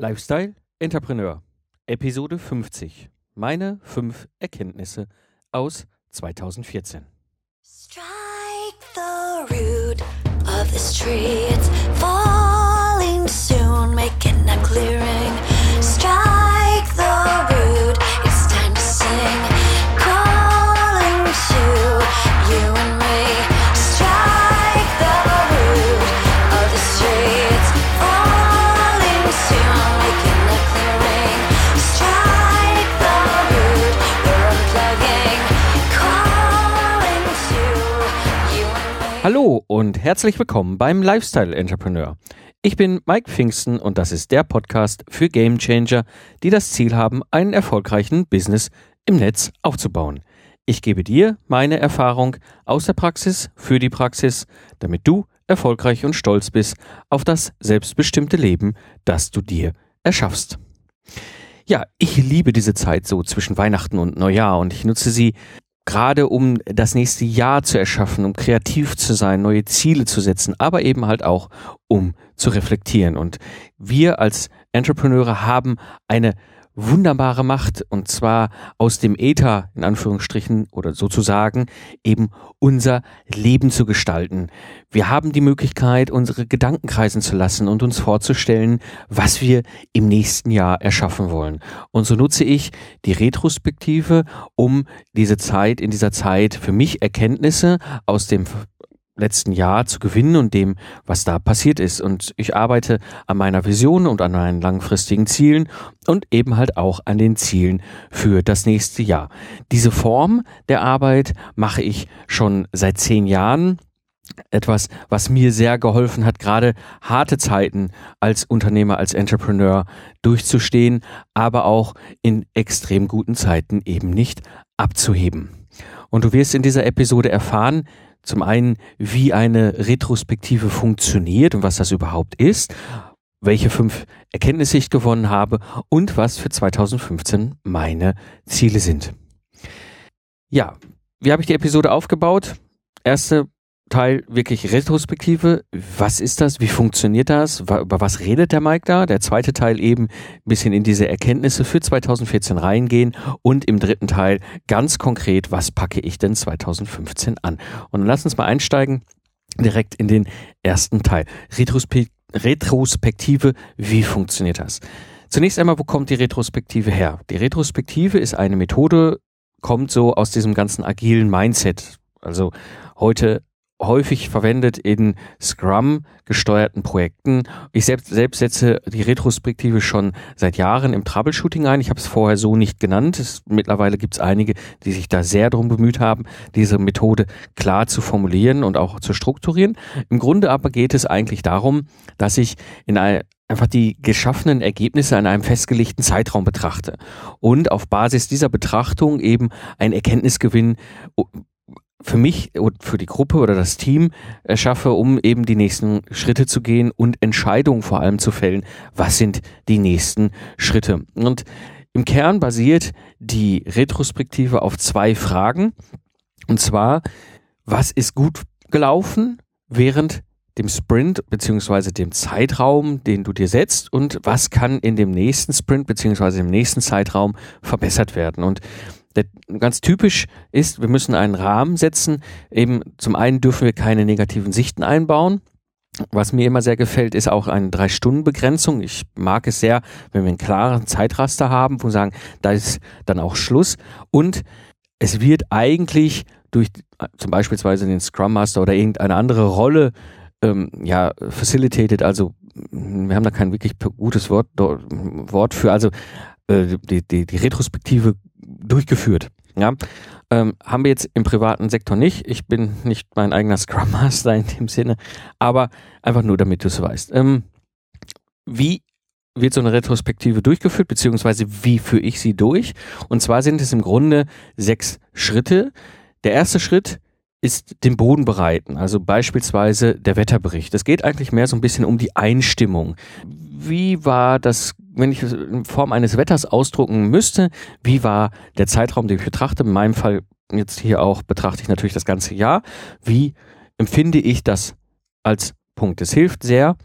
Lifestyle Entrepreneur, Episode 50. Meine fünf Erkenntnisse aus 2014. Strike the root of this tree. It's falling soon, making a clearing. Strike und herzlich willkommen beim Lifestyle Entrepreneur. Ich bin Mike Pfingsten und das ist der Podcast für Game Changer, die das Ziel haben, einen erfolgreichen Business im Netz aufzubauen. Ich gebe dir meine Erfahrung aus der Praxis für die Praxis, damit du erfolgreich und stolz bist auf das selbstbestimmte Leben, das du dir erschaffst. Ja, ich liebe diese Zeit so zwischen Weihnachten und Neujahr und ich nutze sie gerade um das nächste Jahr zu erschaffen, um kreativ zu sein, neue Ziele zu setzen, aber eben halt auch um zu reflektieren. Und wir als Entrepreneure haben eine wunderbare Macht und zwar aus dem Äther in Anführungsstrichen oder sozusagen eben unser Leben zu gestalten. Wir haben die Möglichkeit, unsere Gedanken kreisen zu lassen und uns vorzustellen, was wir im nächsten Jahr erschaffen wollen. Und so nutze ich die Retrospektive, um diese Zeit, in dieser Zeit für mich Erkenntnisse aus dem letzten Jahr zu gewinnen und dem, was da passiert ist. Und ich arbeite an meiner Vision und an meinen langfristigen Zielen und eben halt auch an den Zielen für das nächste Jahr. Diese Form der Arbeit mache ich schon seit zehn Jahren etwas, was mir sehr geholfen hat, gerade harte Zeiten als Unternehmer, als Entrepreneur durchzustehen, aber auch in extrem guten Zeiten eben nicht abzuheben. Und du wirst in dieser Episode erfahren, zum einen, wie eine Retrospektive funktioniert und was das überhaupt ist, welche fünf Erkenntnisse ich gewonnen habe und was für 2015 meine Ziele sind. Ja, wie habe ich die Episode aufgebaut? Erste Teil wirklich Retrospektive. Was ist das? Wie funktioniert das? Über was redet der Mike da? Der zweite Teil eben ein bisschen in diese Erkenntnisse für 2014 reingehen und im dritten Teil ganz konkret, was packe ich denn 2015 an? Und dann lass uns mal einsteigen direkt in den ersten Teil. Retrospe Retrospektive, wie funktioniert das? Zunächst einmal, wo kommt die Retrospektive her? Die Retrospektive ist eine Methode, kommt so aus diesem ganzen agilen Mindset. Also heute häufig verwendet in Scrum gesteuerten Projekten. Ich selbst, selbst setze die Retrospektive schon seit Jahren im Troubleshooting ein. Ich habe es vorher so nicht genannt. Es, mittlerweile gibt es einige, die sich da sehr darum bemüht haben, diese Methode klar zu formulieren und auch zu strukturieren. Im Grunde aber geht es eigentlich darum, dass ich in ein, einfach die geschaffenen Ergebnisse in einem festgelegten Zeitraum betrachte und auf Basis dieser Betrachtung eben ein Erkenntnisgewinn für mich und für die Gruppe oder das Team erschaffe, um eben die nächsten Schritte zu gehen und Entscheidungen vor allem zu fällen, was sind die nächsten Schritte. Und im Kern basiert die Retrospektive auf zwei Fragen. Und zwar, was ist gut gelaufen während dem Sprint beziehungsweise dem Zeitraum, den du dir setzt und was kann in dem nächsten Sprint beziehungsweise im nächsten Zeitraum verbessert werden. Und der, ganz typisch ist, wir müssen einen Rahmen setzen. Eben zum einen dürfen wir keine negativen Sichten einbauen. Was mir immer sehr gefällt, ist auch eine Drei-Stunden-Begrenzung. Ich mag es sehr, wenn wir einen klaren Zeitraster haben, wo wir sagen, da ist dann auch Schluss. Und es wird eigentlich durch zum beispielsweise den Scrum Master oder irgendeine andere Rolle ähm, ja, facilitated, also wir haben da kein wirklich gutes Wort, Wort für, also äh, die, die, die Retrospektive durchgeführt. Ja, ähm, haben wir jetzt im privaten Sektor nicht. Ich bin nicht mein eigener Scrum Master in dem Sinne, aber einfach nur, damit du es weißt. Ähm, wie wird so eine Retrospektive durchgeführt, beziehungsweise wie führe ich sie durch? Und zwar sind es im Grunde sechs Schritte. Der erste Schritt ist den Boden bereiten, also beispielsweise der Wetterbericht. Es geht eigentlich mehr so ein bisschen um die Einstimmung. Wie war das, wenn ich es in Form eines Wetters ausdrucken müsste, wie war der Zeitraum, den ich betrachte? In meinem Fall jetzt hier auch betrachte ich natürlich das ganze Jahr. Wie empfinde ich das als Punkt? Es hilft sehr,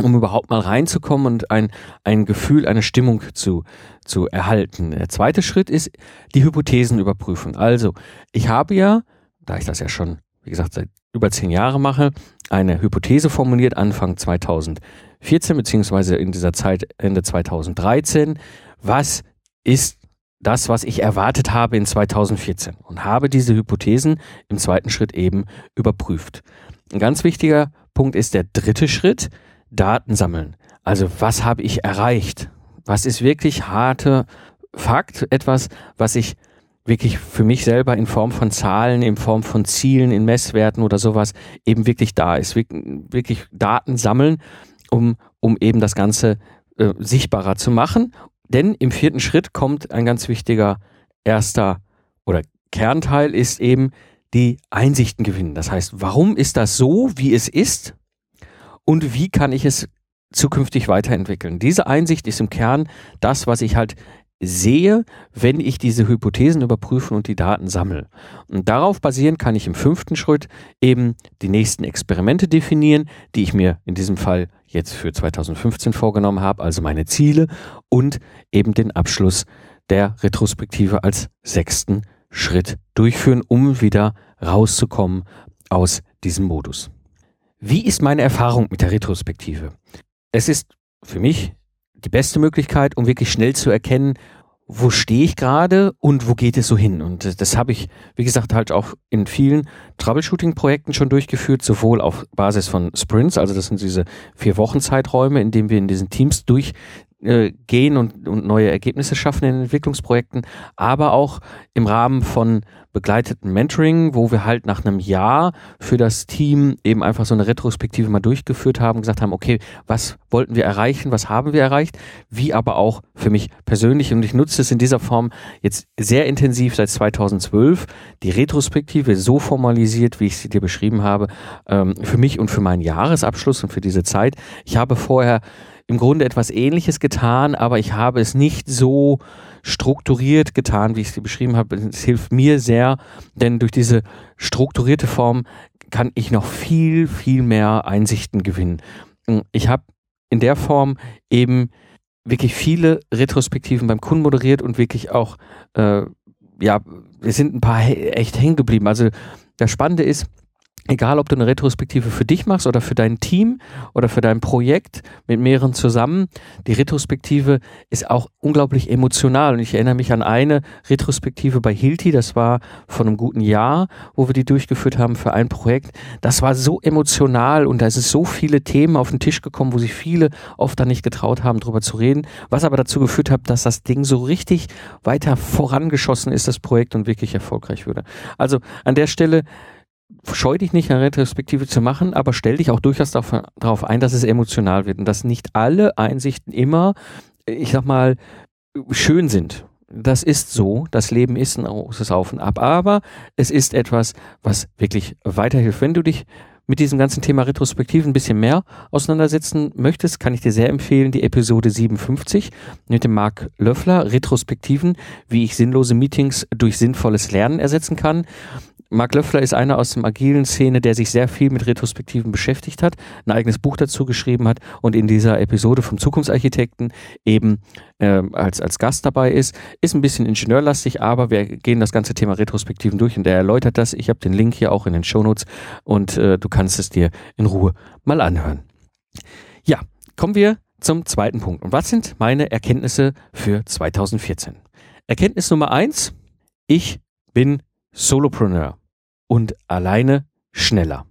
um überhaupt mal reinzukommen und ein, ein Gefühl, eine Stimmung zu, zu erhalten. Der zweite Schritt ist die Hypothesenüberprüfung. Also, ich habe ja, da ich das ja schon, wie gesagt, seit über zehn Jahren mache, eine Hypothese formuliert Anfang 2014 beziehungsweise in dieser Zeit Ende 2013. Was ist das, was ich erwartet habe in 2014 und habe diese Hypothesen im zweiten Schritt eben überprüft. Ein ganz wichtiger Punkt ist der dritte Schritt, Daten sammeln. Also was habe ich erreicht? Was ist wirklich harte Fakt? Etwas, was ich wirklich für mich selber in Form von Zahlen, in Form von Zielen, in Messwerten oder sowas eben wirklich da ist. Wirklich Daten sammeln, um, um eben das Ganze äh, sichtbarer zu machen. Denn im vierten Schritt kommt ein ganz wichtiger erster oder Kernteil ist eben die Einsichten gewinnen. Das heißt, warum ist das so, wie es ist? und wie kann ich es zukünftig weiterentwickeln. Diese Einsicht ist im Kern das, was ich halt sehe, wenn ich diese Hypothesen überprüfe und die Daten sammle. Und darauf basierend kann ich im fünften Schritt eben die nächsten Experimente definieren, die ich mir in diesem Fall jetzt für 2015 vorgenommen habe, also meine Ziele und eben den Abschluss der Retrospektive als sechsten Schritt durchführen, um wieder rauszukommen aus diesem Modus. Wie ist meine Erfahrung mit der Retrospektive? Es ist für mich die beste Möglichkeit, um wirklich schnell zu erkennen, wo stehe ich gerade und wo geht es so hin? Und das habe ich, wie gesagt, halt auch in vielen Troubleshooting-Projekten schon durchgeführt, sowohl auf Basis von Sprints, also das sind diese vier Wochen Zeiträume, in denen wir in diesen Teams durch äh, gehen und, und neue Ergebnisse schaffen in Entwicklungsprojekten, aber auch im Rahmen von begleiteten Mentoring, wo wir halt nach einem Jahr für das Team eben einfach so eine Retrospektive mal durchgeführt haben, gesagt haben, okay, was wollten wir erreichen, was haben wir erreicht, wie aber auch für mich persönlich und ich nutze es in dieser Form jetzt sehr intensiv seit 2012, die Retrospektive so formalisiert, wie ich sie dir beschrieben habe, ähm, für mich und für meinen Jahresabschluss und für diese Zeit. Ich habe vorher im Grunde etwas Ähnliches getan, aber ich habe es nicht so strukturiert getan, wie ich es beschrieben habe. Es hilft mir sehr, denn durch diese strukturierte Form kann ich noch viel, viel mehr Einsichten gewinnen. Ich habe in der Form eben wirklich viele Retrospektiven beim Kunden moderiert und wirklich auch, äh, ja, es sind ein paar echt hängen geblieben. Also das Spannende ist, egal ob du eine Retrospektive für dich machst oder für dein Team oder für dein Projekt mit mehreren zusammen, die Retrospektive ist auch unglaublich emotional. Und ich erinnere mich an eine Retrospektive bei Hilti, das war vor einem guten Jahr, wo wir die durchgeführt haben für ein Projekt. Das war so emotional und da es so viele Themen auf den Tisch gekommen, wo sich viele oft dann nicht getraut haben, drüber zu reden, was aber dazu geführt hat, dass das Ding so richtig weiter vorangeschossen ist, das Projekt und wirklich erfolgreich würde. Also an der Stelle scheu dich nicht, eine Retrospektive zu machen, aber stell dich auch durchaus darauf ein, dass es emotional wird und dass nicht alle Einsichten immer, ich sag mal, schön sind. Das ist so, das Leben ist ein großes Auf und Ab, aber es ist etwas, was wirklich weiterhilft. Wenn du dich mit diesem ganzen Thema Retrospektive ein bisschen mehr auseinandersetzen möchtest, kann ich dir sehr empfehlen, die Episode 57 mit dem Marc Löffler, Retrospektiven, wie ich sinnlose Meetings durch sinnvolles Lernen ersetzen kann. Mark Löffler ist einer aus der agilen Szene, der sich sehr viel mit Retrospektiven beschäftigt hat, ein eigenes Buch dazu geschrieben hat und in dieser Episode vom Zukunftsarchitekten eben äh, als, als Gast dabei ist. Ist ein bisschen ingenieurlastig, aber wir gehen das ganze Thema Retrospektiven durch und er erläutert das. Ich habe den Link hier auch in den Shownotes und äh, du kannst es dir in Ruhe mal anhören. Ja, kommen wir zum zweiten Punkt. Und was sind meine Erkenntnisse für 2014? Erkenntnis Nummer eins, ich bin Solopreneur und alleine schneller.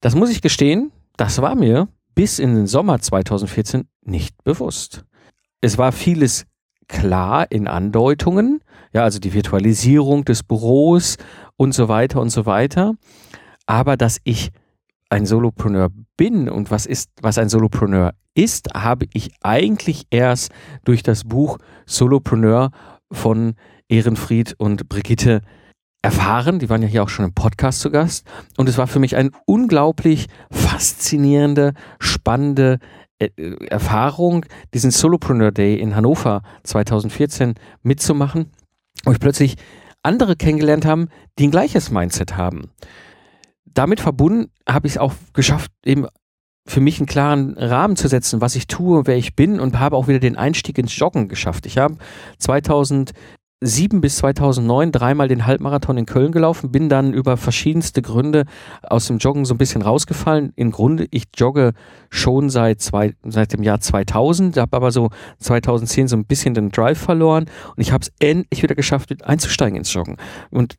Das muss ich gestehen, das war mir bis in den Sommer 2014 nicht bewusst. Es war vieles klar in Andeutungen, ja, also die Virtualisierung des Büros und so weiter und so weiter. Aber dass ich ein Solopreneur bin und was ist, was ein Solopreneur ist, habe ich eigentlich erst durch das Buch Solopreneur von Ehrenfried und Brigitte erfahren. Die waren ja hier auch schon im Podcast zu Gast. Und es war für mich eine unglaublich faszinierende, spannende äh, Erfahrung, diesen Solopreneur Day in Hannover 2014 mitzumachen, wo ich plötzlich andere kennengelernt haben, die ein gleiches Mindset haben. Damit verbunden habe ich es auch geschafft, eben für mich einen klaren Rahmen zu setzen, was ich tue, wer ich bin und habe auch wieder den Einstieg ins Joggen geschafft. Ich habe 2007 bis 2009 dreimal den Halbmarathon in Köln gelaufen, bin dann über verschiedenste Gründe aus dem Joggen so ein bisschen rausgefallen. Im Grunde, ich jogge schon seit, zwei, seit dem Jahr 2000, habe aber so 2010 so ein bisschen den Drive verloren und ich habe es endlich wieder geschafft, einzusteigen ins Joggen. Und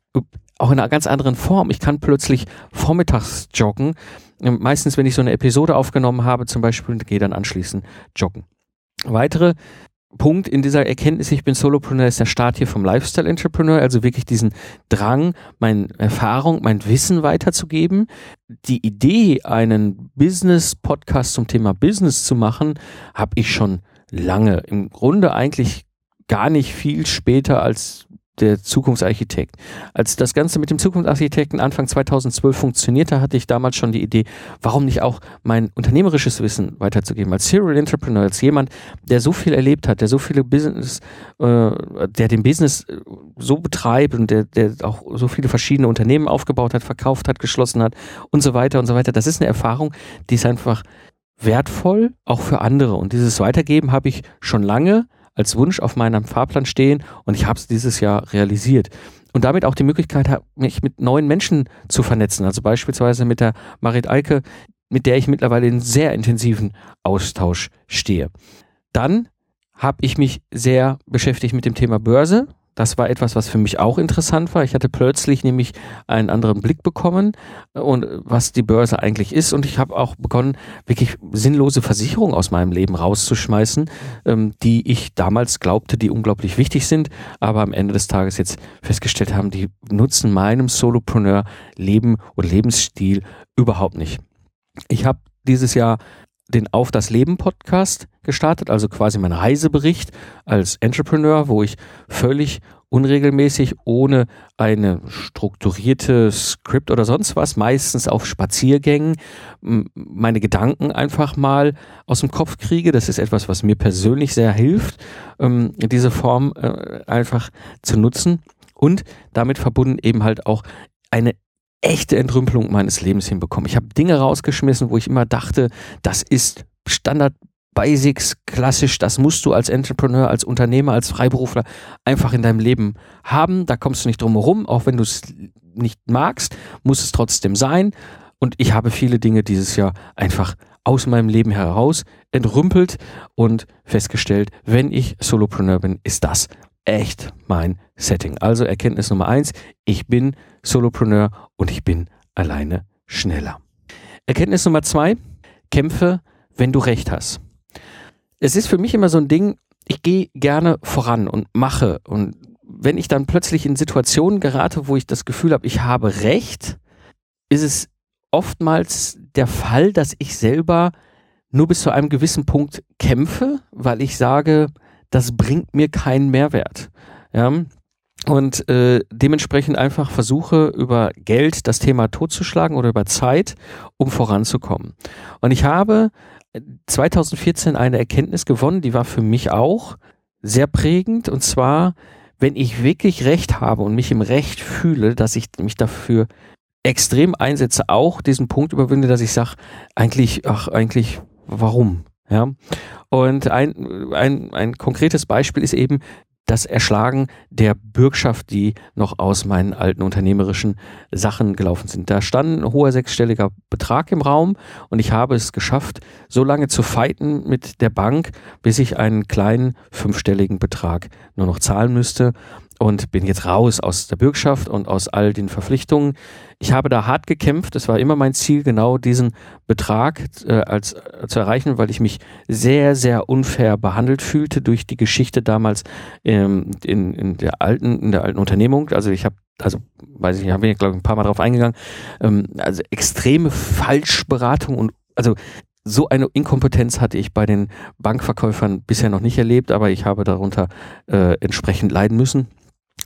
auch in einer ganz anderen Form. Ich kann plötzlich vormittags joggen. Meistens, wenn ich so eine Episode aufgenommen habe, zum Beispiel, gehe dann anschließend joggen. Weitere Punkt in dieser Erkenntnis, ich bin Solopreneur, ist der Start hier vom Lifestyle Entrepreneur, also wirklich diesen Drang, meine Erfahrung, mein Wissen weiterzugeben. Die Idee, einen Business-Podcast zum Thema Business zu machen, habe ich schon lange. Im Grunde eigentlich gar nicht viel später als der Zukunftsarchitekt. Als das Ganze mit dem Zukunftsarchitekten Anfang 2012 funktionierte, hatte ich damals schon die Idee, warum nicht auch mein unternehmerisches Wissen weiterzugeben. Als Serial Entrepreneur, als jemand, der so viel erlebt hat, der so viele Business, äh, der den Business äh, so betreibt und der, der auch so viele verschiedene Unternehmen aufgebaut hat, verkauft hat, geschlossen hat und so weiter und so weiter. Das ist eine Erfahrung, die ist einfach wertvoll, auch für andere. Und dieses Weitergeben habe ich schon lange als Wunsch auf meinem Fahrplan stehen und ich habe es dieses Jahr realisiert. Und damit auch die Möglichkeit, mich mit neuen Menschen zu vernetzen. Also beispielsweise mit der Marit Eike, mit der ich mittlerweile in sehr intensiven Austausch stehe. Dann habe ich mich sehr beschäftigt mit dem Thema Börse. Das war etwas, was für mich auch interessant war. Ich hatte plötzlich nämlich einen anderen Blick bekommen äh, und äh, was die Börse eigentlich ist. Und ich habe auch begonnen, wirklich sinnlose Versicherungen aus meinem Leben rauszuschmeißen, ähm, die ich damals glaubte, die unglaublich wichtig sind, aber am Ende des Tages jetzt festgestellt haben, die nutzen meinem Solopreneur-Leben und Lebensstil überhaupt nicht. Ich habe dieses Jahr den Auf das Leben Podcast gestartet, also quasi mein Reisebericht als Entrepreneur, wo ich völlig unregelmäßig, ohne eine strukturierte Skript oder sonst was, meistens auf Spaziergängen, meine Gedanken einfach mal aus dem Kopf kriege. Das ist etwas, was mir persönlich sehr hilft, ähm, diese Form äh, einfach zu nutzen und damit verbunden eben halt auch eine echte Entrümpelung meines Lebens hinbekommen. Ich habe Dinge rausgeschmissen, wo ich immer dachte, das ist Standard Basics, klassisch, das musst du als Entrepreneur, als Unternehmer, als Freiberufler einfach in deinem Leben haben. Da kommst du nicht drum herum, auch wenn du es nicht magst, muss es trotzdem sein. Und ich habe viele Dinge dieses Jahr einfach aus meinem Leben heraus entrümpelt und festgestellt, wenn ich Solopreneur bin, ist das echt mein Setting. Also Erkenntnis Nummer eins, ich bin Solopreneur und ich bin alleine schneller. Erkenntnis Nummer zwei, kämpfe, wenn du recht hast. Es ist für mich immer so ein Ding, ich gehe gerne voran und mache und wenn ich dann plötzlich in Situationen gerate, wo ich das Gefühl habe, ich habe recht, ist es oftmals der Fall, dass ich selber nur bis zu einem gewissen Punkt kämpfe, weil ich sage, das bringt mir keinen Mehrwert. Ja? Und äh, dementsprechend einfach versuche, über Geld das Thema totzuschlagen oder über Zeit, um voranzukommen. Und ich habe 2014 eine Erkenntnis gewonnen, die war für mich auch sehr prägend. Und zwar, wenn ich wirklich Recht habe und mich im Recht fühle, dass ich mich dafür extrem einsetze, auch diesen Punkt überwinde, dass ich sage, eigentlich, ach, eigentlich, warum? Ja. Und ein, ein, ein konkretes Beispiel ist eben das Erschlagen der Bürgschaft, die noch aus meinen alten unternehmerischen Sachen gelaufen sind. Da stand ein hoher sechsstelliger Betrag im Raum und ich habe es geschafft, so lange zu fighten mit der Bank, bis ich einen kleinen fünfstelligen Betrag nur noch zahlen müsste und bin jetzt raus aus der Bürgschaft und aus all den Verpflichtungen. Ich habe da hart gekämpft. Es war immer mein Ziel, genau diesen Betrag äh, als, äh, zu erreichen, weil ich mich sehr, sehr unfair behandelt fühlte durch die Geschichte damals ähm, in, in der alten, in der alten Unternehmung. Also ich habe also weiß ich, habe ich glaube ich ein paar Mal drauf eingegangen, ähm, also extreme Falschberatung und also so eine Inkompetenz hatte ich bei den Bankverkäufern bisher noch nicht erlebt, aber ich habe darunter äh, entsprechend leiden müssen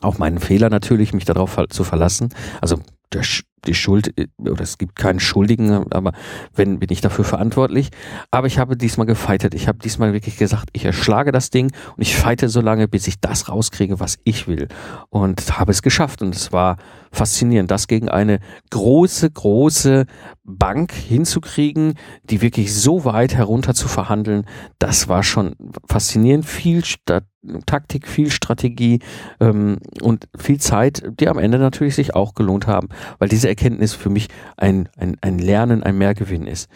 auch meinen Fehler natürlich, mich darauf zu verlassen. Also der, die Schuld, äh, oder es gibt keinen Schuldigen, aber wenn, bin ich dafür verantwortlich. Aber ich habe diesmal gefeitet. Ich habe diesmal wirklich gesagt, ich erschlage das Ding und ich feite so lange, bis ich das rauskriege, was ich will. Und habe es geschafft. Und es war faszinierend, das gegen eine große, große Bank hinzukriegen, die wirklich so weit herunter zu verhandeln. Das war schon faszinierend. Viel Stat Taktik, viel Strategie ähm, und viel Zeit, die am Ende natürlich sich auch gelohnt haben, weil diese Erkenntnis für mich ein, ein, ein Lernen, ein Mehrgewinn ist.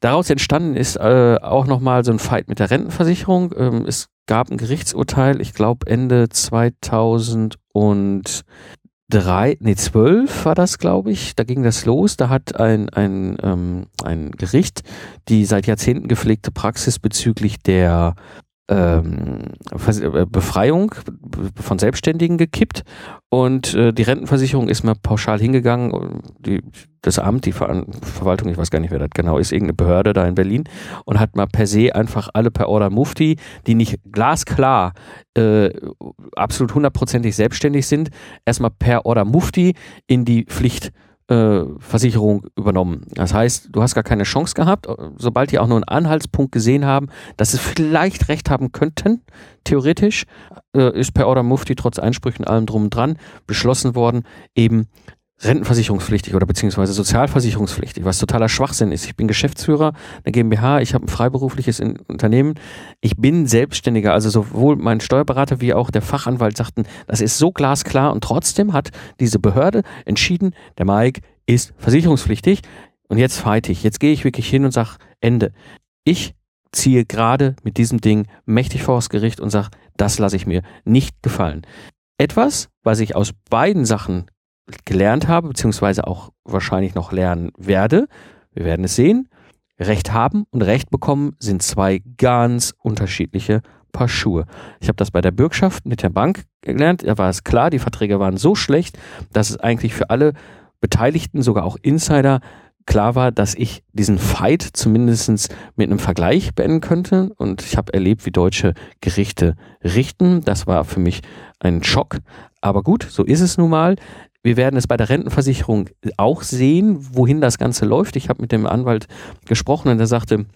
Daraus entstanden ist äh, auch nochmal so ein Fight mit der Rentenversicherung. Ähm, es gab ein Gerichtsurteil, ich glaube Ende 2000 und drei, nee, zwölf war das, glaube ich. Da ging das los. Da hat ein, ein, ähm, ein Gericht die seit Jahrzehnten gepflegte Praxis bezüglich der Befreiung von Selbstständigen gekippt und äh, die Rentenversicherung ist mal pauschal hingegangen, die, das Amt, die Ver Verwaltung, ich weiß gar nicht, wer das genau ist, irgendeine Behörde da in Berlin und hat mal per se einfach alle per Order Mufti, die nicht glasklar äh, absolut hundertprozentig selbstständig sind, erstmal per Order Mufti in die Pflicht äh, Versicherung übernommen. Das heißt, du hast gar keine Chance gehabt, sobald die auch nur einen Anhaltspunkt gesehen haben, dass sie vielleicht recht haben könnten, theoretisch, äh, ist per Order Mufti trotz Einsprüchen allem drum und dran beschlossen worden, eben rentenversicherungspflichtig oder beziehungsweise sozialversicherungspflichtig, was totaler Schwachsinn ist. Ich bin Geschäftsführer der GmbH, ich habe ein freiberufliches Unternehmen, ich bin Selbstständiger, also sowohl mein Steuerberater wie auch der Fachanwalt sagten, das ist so glasklar und trotzdem hat diese Behörde entschieden, der Mike ist versicherungspflichtig und jetzt fight ich, jetzt gehe ich wirklich hin und sage Ende. Ich ziehe gerade mit diesem Ding mächtig vor das Gericht und sage, das lasse ich mir nicht gefallen. Etwas, was ich aus beiden Sachen gelernt habe, beziehungsweise auch wahrscheinlich noch lernen werde. Wir werden es sehen. Recht haben und Recht bekommen sind zwei ganz unterschiedliche Paar Schuhe. Ich habe das bei der Bürgschaft mit der Bank gelernt. Da war es klar, die Verträge waren so schlecht, dass es eigentlich für alle Beteiligten, sogar auch Insider, klar war, dass ich diesen Fight zumindest mit einem Vergleich beenden könnte. Und ich habe erlebt, wie deutsche Gerichte richten. Das war für mich ein Schock. Aber gut, so ist es nun mal. Wir werden es bei der Rentenversicherung auch sehen, wohin das Ganze läuft. Ich habe mit dem Anwalt gesprochen und er sagte,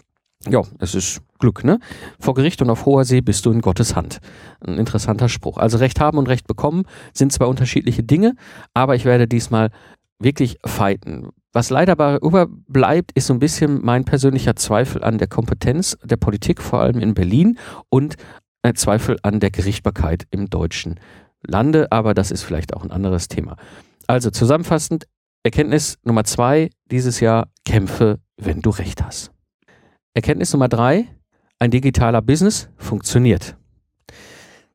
ja, es ist Glück, ne? Vor Gericht und auf hoher See bist du in Gottes Hand. Ein interessanter Spruch. Also Recht haben und Recht bekommen sind zwei unterschiedliche Dinge, aber ich werde diesmal wirklich fighten. Was leider aber überbleibt, ist so ein bisschen mein persönlicher Zweifel an der Kompetenz der Politik, vor allem in Berlin, und ein Zweifel an der Gerichtbarkeit im deutschen lande, aber das ist vielleicht auch ein anderes Thema. Also zusammenfassend, Erkenntnis Nummer zwei dieses Jahr, kämpfe, wenn du recht hast. Erkenntnis Nummer drei, ein digitaler Business funktioniert.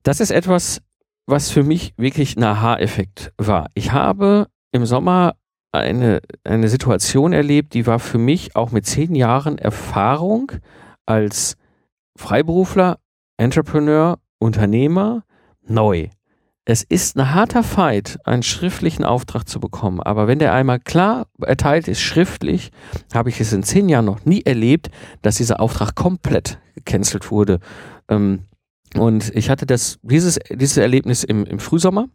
Das ist etwas, was für mich wirklich ein Aha-Effekt war. Ich habe im Sommer eine, eine Situation erlebt, die war für mich auch mit zehn Jahren Erfahrung als Freiberufler, Entrepreneur, Unternehmer neu es ist ein harter Fight, einen schriftlichen Auftrag zu bekommen. Aber wenn der einmal klar erteilt ist, schriftlich, habe ich es in zehn Jahren noch nie erlebt, dass dieser Auftrag komplett gecancelt wurde. Ähm, und ich hatte das, dieses, dieses Erlebnis im, im Frühsommer,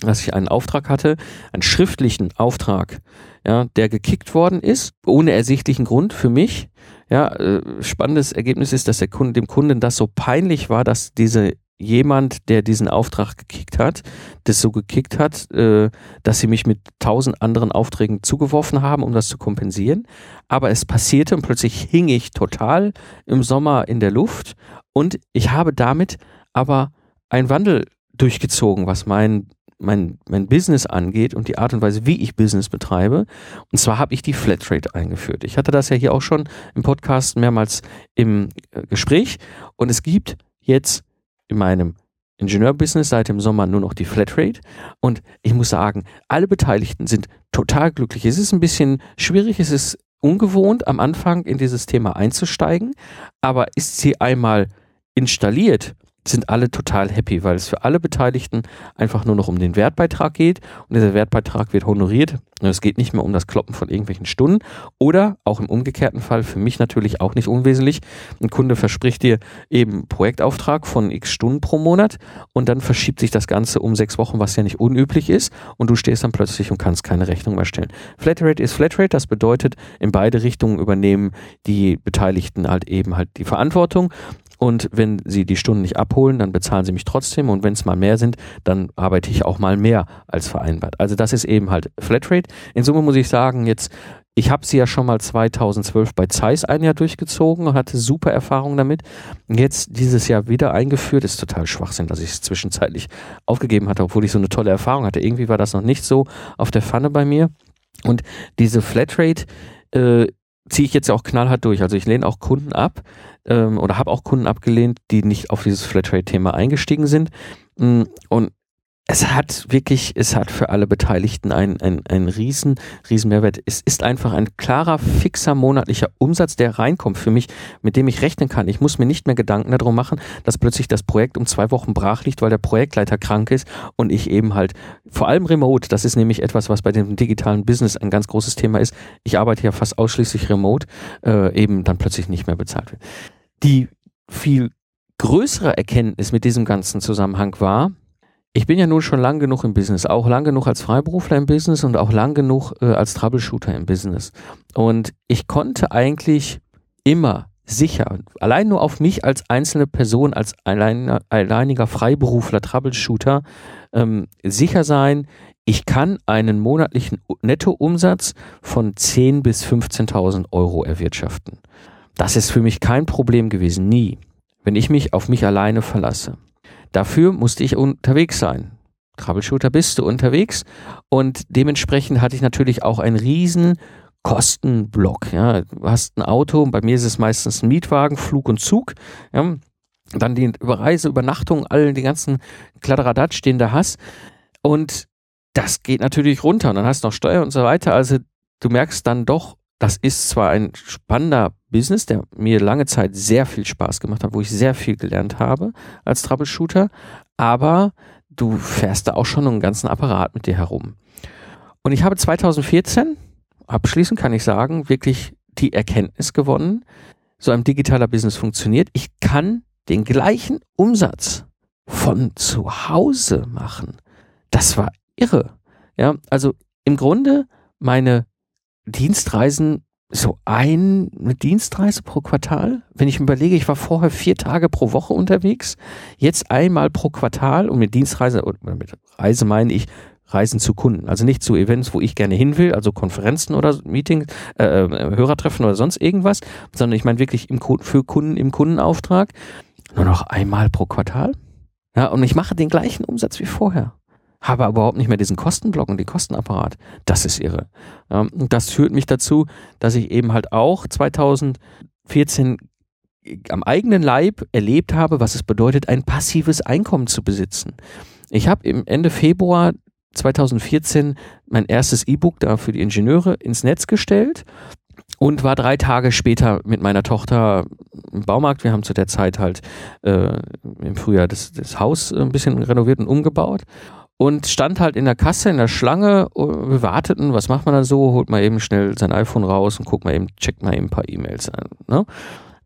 dass ich einen Auftrag hatte, einen schriftlichen Auftrag, ja, der gekickt worden ist, ohne ersichtlichen Grund für mich. Ja, äh, spannendes Ergebnis ist, dass der Kunde, dem Kunden das so peinlich war, dass diese jemand, der diesen Auftrag gekickt hat, das so gekickt hat, äh, dass sie mich mit tausend anderen Aufträgen zugeworfen haben, um das zu kompensieren. Aber es passierte und plötzlich hing ich total im Sommer in der Luft und ich habe damit aber einen Wandel durchgezogen, was mein mein, mein Business angeht und die Art und Weise, wie ich Business betreibe. Und zwar habe ich die Flatrate eingeführt. Ich hatte das ja hier auch schon im Podcast mehrmals im äh, Gespräch. Und es gibt jetzt in meinem Ingenieurbusiness seit dem Sommer nur noch die Flatrate und ich muss sagen, alle Beteiligten sind total glücklich. Es ist ein bisschen schwierig, es ist ungewohnt am Anfang in dieses Thema einzusteigen, aber ist sie einmal installiert, sind alle total happy, weil es für alle Beteiligten einfach nur noch um den Wertbeitrag geht. Und dieser Wertbeitrag wird honoriert. Und es geht nicht mehr um das Kloppen von irgendwelchen Stunden. Oder auch im umgekehrten Fall für mich natürlich auch nicht unwesentlich. Ein Kunde verspricht dir eben Projektauftrag von x Stunden pro Monat. Und dann verschiebt sich das Ganze um sechs Wochen, was ja nicht unüblich ist. Und du stehst dann plötzlich und kannst keine Rechnung mehr stellen. Flatrate ist Flatrate, das bedeutet, in beide Richtungen übernehmen die Beteiligten halt eben halt die Verantwortung und wenn sie die Stunden nicht abholen, dann bezahlen sie mich trotzdem. Und wenn es mal mehr sind, dann arbeite ich auch mal mehr als vereinbart. Also das ist eben halt Flatrate. In Summe muss ich sagen, jetzt, ich habe sie ja schon mal 2012 bei Zeiss ein Jahr durchgezogen und hatte super Erfahrungen damit. Jetzt dieses Jahr wieder eingeführt. Ist total Schwachsinn, dass ich es zwischenzeitlich aufgegeben hatte, obwohl ich so eine tolle Erfahrung hatte. Irgendwie war das noch nicht so auf der Pfanne bei mir. Und diese Flatrate äh, ziehe ich jetzt auch knallhart durch. Also ich lehne auch Kunden ab ähm, oder habe auch Kunden abgelehnt, die nicht auf dieses Flatrate-Thema eingestiegen sind. Mm, und es hat wirklich, es hat für alle Beteiligten einen, einen riesen, riesen Mehrwert. Es ist einfach ein klarer, fixer monatlicher Umsatz, der reinkommt für mich, mit dem ich rechnen kann. Ich muss mir nicht mehr Gedanken darum machen, dass plötzlich das Projekt um zwei Wochen brach liegt, weil der Projektleiter krank ist und ich eben halt, vor allem remote, das ist nämlich etwas, was bei dem digitalen Business ein ganz großes Thema ist. Ich arbeite ja fast ausschließlich remote, äh, eben dann plötzlich nicht mehr bezahlt wird. Die viel größere Erkenntnis mit diesem ganzen Zusammenhang war, ich bin ja nun schon lang genug im Business, auch lang genug als Freiberufler im Business und auch lang genug äh, als Troubleshooter im Business. Und ich konnte eigentlich immer sicher, allein nur auf mich als einzelne Person, als allein, alleiniger Freiberufler, Troubleshooter, ähm, sicher sein, ich kann einen monatlichen Nettoumsatz von 10.000 bis 15.000 Euro erwirtschaften. Das ist für mich kein Problem gewesen, nie, wenn ich mich auf mich alleine verlasse. Dafür musste ich unterwegs sein. Troubleshooter bist du unterwegs und dementsprechend hatte ich natürlich auch einen riesen Kostenblock. Ja. Du hast ein Auto, bei mir ist es meistens ein Mietwagen, Flug und Zug. Ja. Dann die Reise, Übernachtung, all die ganzen Kladderadatsch, den du hast. Und das geht natürlich runter. Und dann hast du noch Steuer und so weiter. Also du merkst dann doch, das ist zwar ein spannender Business, der mir lange Zeit sehr viel Spaß gemacht hat, wo ich sehr viel gelernt habe als Troubleshooter, aber du fährst da auch schon einen ganzen Apparat mit dir herum. Und ich habe 2014, abschließend kann ich sagen, wirklich die Erkenntnis gewonnen, so ein digitaler Business funktioniert. Ich kann den gleichen Umsatz von zu Hause machen. Das war irre. Ja, also im Grunde meine Dienstreisen so eine Dienstreise pro Quartal. Wenn ich mir überlege, ich war vorher vier Tage pro Woche unterwegs, jetzt einmal pro Quartal und mit Dienstreise, oder mit Reise meine ich Reisen zu Kunden. Also nicht zu Events, wo ich gerne hin will, also Konferenzen oder Meetings, äh, äh, Hörertreffen oder sonst irgendwas, sondern ich meine wirklich im, für Kunden im Kundenauftrag. Nur noch einmal pro Quartal. Ja, und ich mache den gleichen Umsatz wie vorher habe überhaupt nicht mehr diesen Kostenblock und den Kostenapparat. Das ist irre. Und das führt mich dazu, dass ich eben halt auch 2014 am eigenen Leib erlebt habe, was es bedeutet, ein passives Einkommen zu besitzen. Ich habe im Ende Februar 2014 mein erstes E-Book da für die Ingenieure ins Netz gestellt und war drei Tage später mit meiner Tochter im Baumarkt. Wir haben zu der Zeit halt äh, im Frühjahr das, das Haus ein bisschen renoviert und umgebaut und stand halt in der Kasse, in der Schlange. Wir warteten, was macht man da so? Holt mal eben schnell sein iPhone raus und guckt mal eben, checkt mal eben ein paar E-Mails an. Ne?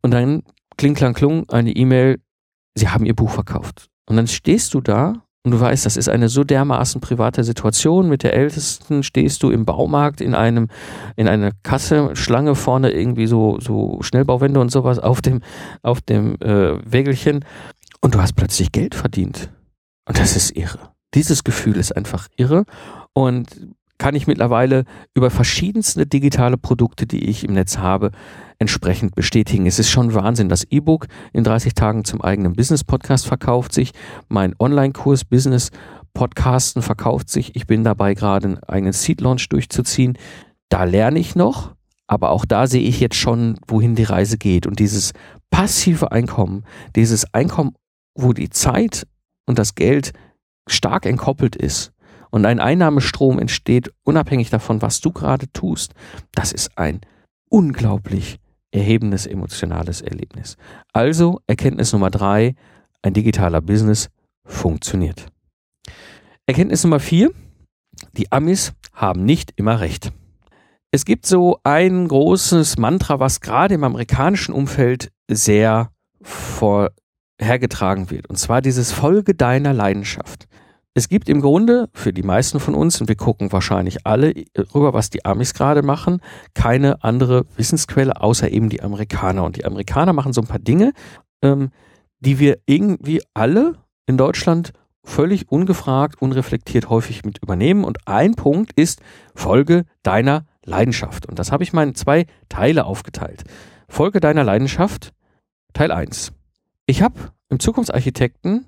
Und dann kling, klang, klung, eine E-Mail, sie haben ihr Buch verkauft. Und dann stehst du da und du weißt, das ist eine so dermaßen private Situation. Mit der Ältesten stehst du im Baumarkt in einem, in einer Kasse, Schlange vorne irgendwie so, so Schnellbauwände und sowas auf dem, auf dem äh, Wägelchen und du hast plötzlich Geld verdient. Und das ist irre. Dieses Gefühl ist einfach irre und kann ich mittlerweile über verschiedenste digitale Produkte, die ich im Netz habe, entsprechend bestätigen. Es ist schon Wahnsinn. Das E-Book in 30 Tagen zum eigenen Business Podcast verkauft sich. Mein Online-Kurs Business Podcasten verkauft sich. Ich bin dabei gerade einen eigenen Seed Launch durchzuziehen. Da lerne ich noch, aber auch da sehe ich jetzt schon, wohin die Reise geht. Und dieses passive Einkommen, dieses Einkommen, wo die Zeit und das Geld stark entkoppelt ist und ein Einnahmestrom entsteht, unabhängig davon, was du gerade tust, das ist ein unglaublich erhebendes emotionales Erlebnis. Also Erkenntnis Nummer drei, ein digitaler Business funktioniert. Erkenntnis Nummer vier. Die Amis haben nicht immer recht. Es gibt so ein großes Mantra, was gerade im amerikanischen Umfeld sehr vorhergetragen wird. Und zwar dieses Folge deiner Leidenschaft. Es gibt im Grunde für die meisten von uns, und wir gucken wahrscheinlich alle rüber, was die Amis gerade machen, keine andere Wissensquelle außer eben die Amerikaner. Und die Amerikaner machen so ein paar Dinge, ähm, die wir irgendwie alle in Deutschland völlig ungefragt, unreflektiert häufig mit übernehmen. Und ein Punkt ist Folge deiner Leidenschaft. Und das habe ich mal in zwei Teile aufgeteilt. Folge deiner Leidenschaft, Teil 1. Ich habe im Zukunftsarchitekten